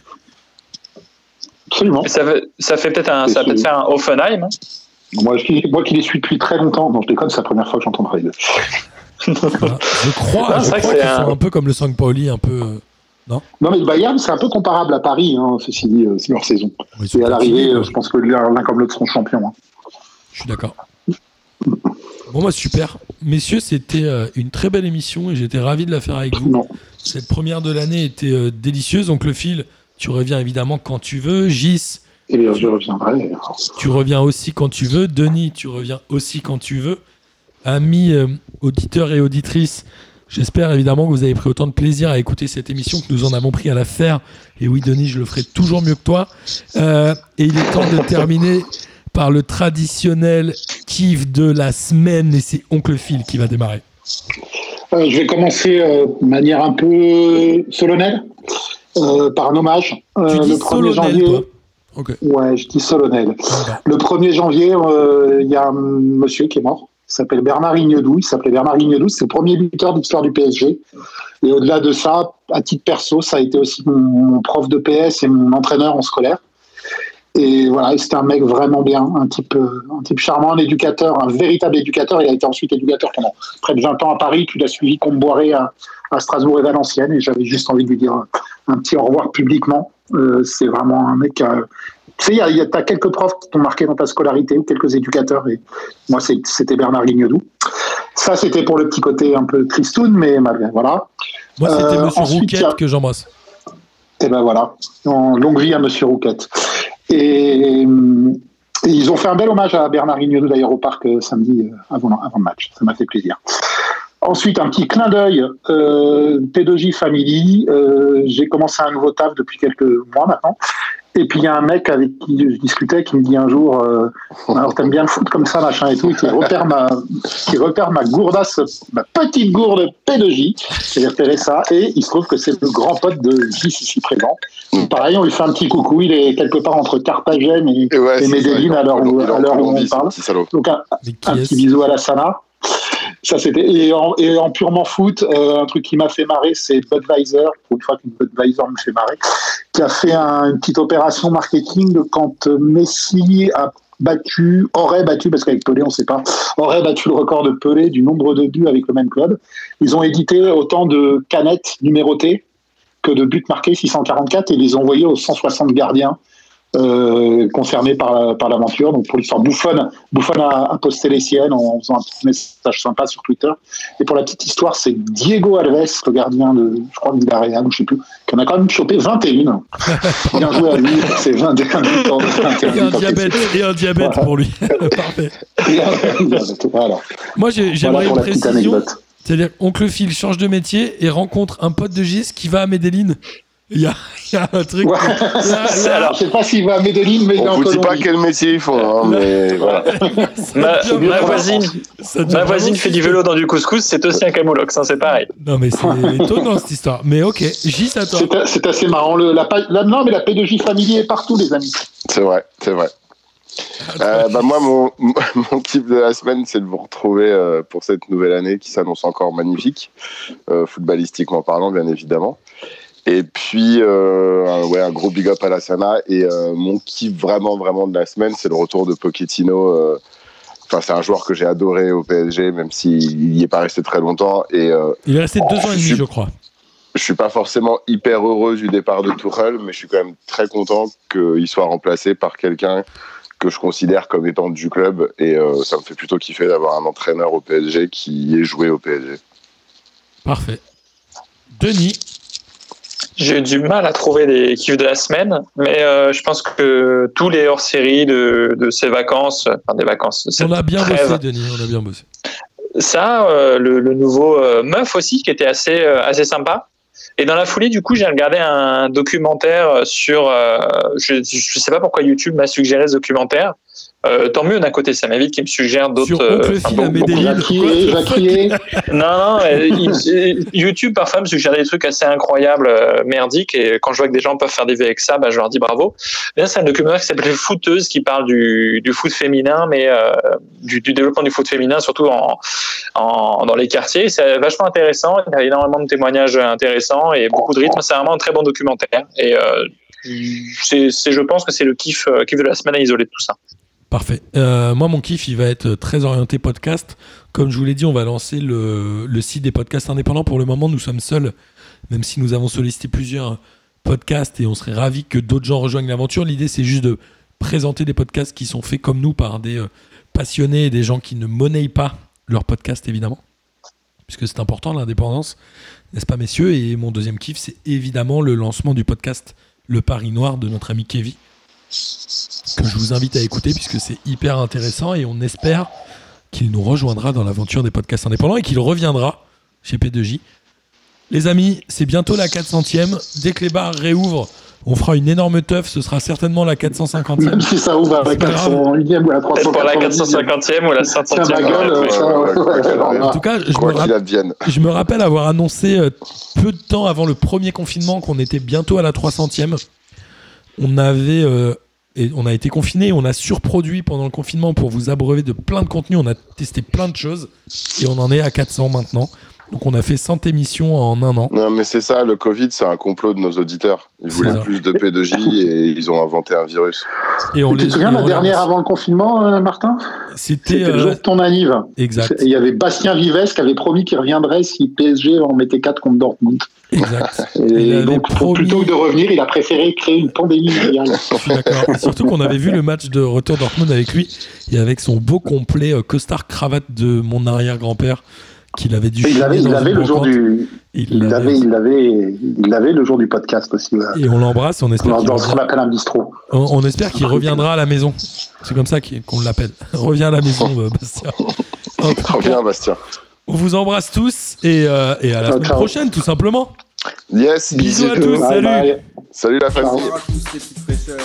Absolument. Ça, fait- ça fait peut-être un, ça peut-être faire un Offenheim. hein. Moi, je, moi qui les suis depuis très longtemps, non, je déconne, c'est la première fois que j'entends parler d'eux. Voilà. Je crois, Non, je crois que qu'ils sont un- peu comme le St. Pauli, un peu. euh, Non, mais le Bayern, c'est un peu comparable à Paris, hein, ceci dit, euh, c'est leur saison. sont Et à l'arrivée, euh, je pense que l'un comme l'autre seront champions. hein. Je suis d'accord. Bon, bah super. Messieurs, c'était une très belle émission et j'étais ravi de la faire avec vous. Non. Cette première de l'année était délicieuse. Donc, le fil, tu reviens évidemment quand tu veux. Gis, Et euh, je reviendrai. tu reviens aussi quand tu veux. Denis, tu reviens aussi quand tu veux. Amis euh, auditeurs et auditrices, j'espère évidemment que vous avez pris autant de plaisir à écouter cette émission que nous en avons pris à la faire. Et oui, Denis, je le ferai toujours mieux que toi. Euh, et il est temps de terminer par le traditionnel kiff de la semaine. Et c'est Oncle Phil qui va démarrer. Euh, je vais commencer de manière un peu solennelle, euh, par un hommage. Euh, tu dis le 1er solennel, janvier. toi. Ouais, je dis solennel. Ah. Le 1er janvier, euh, il y a un monsieur qui est mort. Il s'appelle Bernard Ignedou. Il s'appelait Bernard. C'est le premier buteur de l'histoire du PSG. Et au-delà de ça, à titre perso, ça a été aussi mon prof de PS et mon entraîneur en scolaire. Et voilà, c'était un mec vraiment bien, un type, euh, un type charmant, un éducateur, un véritable éducateur. Il a été ensuite éducateur pendant près de 20 ans à Paris. Tu l'as suivi Comboiré à, à Strasbourg et Valenciennes. Et j'avais juste envie de lui dire un, un petit au revoir publiquement. Euh, c'est vraiment un mec a, tu sais, il y a, il y a- t'as quelques profs qui t'ont marqué dans ta scolarité ou quelques éducateurs. Et moi, c'était Bernard Lignodou. Ça, c'était pour le petit côté un peu tristoun, mais malgré, voilà. Moi, c'était Euh, Monsieur Rouquette il a- que j'embrasse. Et ben voilà, en longue vie à Monsieur Rouquette. Et, et ils ont fait un bel hommage à Bernard Hinault d'ailleurs au parc euh, samedi euh, avant, le match. Ça m'a fait plaisir. Ensuite, un petit clin d'œil, euh, P2J Family. Euh, J'ai commencé un nouveau taf depuis quelques mois maintenant. Et puis il y a un mec avec qui je discutais qui me dit un jour, euh, alors t'aimes bien le foot comme ça, machin et tout, qui repère ma, qui repère ma gourdasse, ma petite gourde P2J, j'ai repéré ça, et il se trouve que c'est le grand pote de J ici présent. Pareil, on lui fait un petit coucou, il est quelque part entre Carthagène et, Et ouais, Medellin à l'heure où, où on parle. Donc un, un petit bisou à la Sana. Ça c'était et en, purement foot, euh, un truc qui m'a fait marrer, c'est Budweiser. Pour une fois qu'une Budweiser me fait marrer, qui a fait un- une petite opération marketing quand euh, Messi a battu, aurait battu, parce qu'avec Pelé on sait pas, aurait battu le record de Pelé du nombre de buts avec le même club. Ils ont édité autant de canettes numérotées que de buts marqués, 644, et les ont envoyés aux 160 gardiens concernés par, par l'aventure. Donc pour l'histoire, Bouffon, Bouffon a, a posté les siennes en faisant un petit message sympa sur Twitter. Et pour la petite histoire, c'est Diego Alves, le gardien de, je crois, de Villarreal, ou je sais plus, qui en a quand même chopé 21. Bien joué à lui, c'est 21 buts en 21 Et un diabète, et un diabète Voilà. pour lui. Parfait. Voilà, Moi, j'ai- j'aimerais voilà une précision. C'est-à-dire, Oncle Phil change de métier et rencontre un pote de Gis qui va à Medellin. Il y a, il y a un truc. Ouais. Là, alors, Je sais pas s'il va à Medellin, mais il On vous dit pas quel métier ils font, hein, mais voilà. ma, voisine, ça ma fait du vélo dans du couscous, c'est aussi un camoulox, hein, c'est pareil. Non, mais c'est étonnant cette histoire. Mais ok, Gis à toi. C'est assez marrant. Le, la, la- non, mais la P2J familier est partout, les amis. C'est vrai, c'est vrai. Euh, bah moi, mon, mon kiff de la semaine, c'est de vous retrouver euh, pour cette nouvelle année qui s'annonce encore magnifique, euh, footballistiquement parlant, bien évidemment. Et puis, euh, un- ouais, un gros big up à la Sana. Et euh, mon kiff vraiment, vraiment de la semaine, c'est le retour de Pochettino. euh, Enfin, c'est un joueur que j'ai adoré au PSG, même s'il n'y est pas resté très longtemps. Et euh, Il est resté deux ans et demi, Je- crois. je suis pas forcément hyper heureux du départ de Tuchel, mais je suis quand même très content qu'il soit remplacé par quelqu'un que je considère comme étant du club. Et euh, ça me fait plutôt kiffer d'avoir un entraîneur au PSG qui est joué au PSG. Parfait. Denis, J'ai eu du mal à trouver des kiffs de la semaine, mais euh, je pense que tous les hors-séries de, de ces vacances, enfin des vacances, de on a bien trêve, bossé, Denis. On a bien bossé. ça, euh, le, le nouveau euh, Meuf aussi, qui était assez, euh, assez sympa. Et dans la foulée, du coup, j'ai regardé un documentaire sur. je ne sais pas pourquoi YouTube m'a suggéré ce documentaire. Euh, tant mieux d'un côté, ça m'évite qu'il me suggère d'autres. Euh, enfin, crier. non, non, il- YouTube parfois me suggère des trucs assez incroyables, euh, merdiques, et quand je vois que des gens peuvent faire des vues avec ça, bah, je leur dis bravo. Là, c'est un documentaire qui s'appelle Footeuse, qui parle du, du foot féminin, mais euh, du, du développement du foot féminin, surtout en, en- dans les quartiers. C'est vachement intéressant, il y a énormément de témoignages intéressants et beaucoup de rythme. C'est vraiment un très bon documentaire. Et euh, c'est, je pense que c'est le kiff, euh, kiff de la semaine à isoler de tout ça. Parfait. Euh, moi, mon kiff, il va être très orienté podcast. Comme je vous l'ai dit, on va lancer le, site des podcasts indépendants. Pour le moment, nous sommes seuls, même si nous avons sollicité plusieurs podcasts et on serait ravis que d'autres gens rejoignent l'aventure. L'idée, c'est juste de présenter des podcasts qui sont faits comme nous par des euh, passionnés et des gens qui ne monnaient pas leur podcast, évidemment. Puisque c'est important, l'indépendance, n'est-ce pas, messieurs? Et mon deuxième kiff, c'est évidemment le lancement du podcast Le Paris Noir de notre ami Kevin que je vous invite à écouter puisque c'est hyper intéressant et on espère qu'il nous rejoindra dans l'aventure des podcasts indépendants et qu'il reviendra chez P2J. Les amis, c'est bientôt la 400e. Dès que les bars réouvrent, on fera une énorme teuf. Ce sera certainement la 450e. Même si ça ouvre à la C'est pas grave. 401e ou à la Peut-être pour la 350e. 450e ou la Tiens, 500e. ma gueule, ouais, ça, ouais, ouais, ouais, ouais, ouais, ouais. En tout cas, je me, rappelle, je me rappelle avoir annoncé euh, peu de temps avant le premier confinement qu'on était bientôt à la 300e. On avait euh, et on a été confiné, on a surproduit pendant le confinement pour vous abreuver de plein de contenu. On a testé plein de choses et on en est à 400 maintenant. Donc on a fait 100 émissions en un an. Non, mais c'est ça, le Covid, c'est un complot de nos auditeurs. Ils voulaient ça. plus de P2J et ils ont inventé un virus. Et on Tu les te souviens et la dernière avant le confinement, euh, Martin? C'était C'était le euh, jour de ton anniv. exact, il y avait Bastien Vives qui avait promis qu'il reviendrait si PSG en mettait 4 contre Dortmund. exact. Et donc, promis- plutôt que de revenir, il a préféré créer une pandémie mondiale. Je suis d'accord. Et surtout qu'on avait vu le match de retour Dortmund avec lui et avec son beau complet euh, costard cravate de mon arrière-grand-père qu'il avait dû Et il chier l'avait, dans il l'avait une le jour du, Il il l'avait. il l'avait, il l'avait le jour du podcast aussi. Et on l'embrasse on espère Dans, qu'il dans ce qu'on reviendra, appelle un bistrot. on, on espère qu'il reviendra à la maison. C'est comme ça qu'on l'appelle. Reviens à la maison, euh, Bastien. Reviens, Bastien. on vous embrasse tous et, euh, et à la Ciao, semaine ciao. prochaine, tout simplement. Yes. Bisous à tous, Bye salut. bye. Salut la famille. Bonsoir à tous les petites fraîcheurs.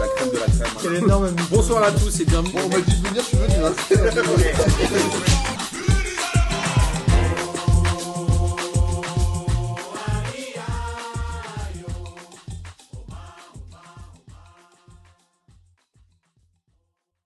La crème de la crème. Quel énorme Bonsoir à tous et bienvenue. Bon, on m'a dit de venir, je suis venu.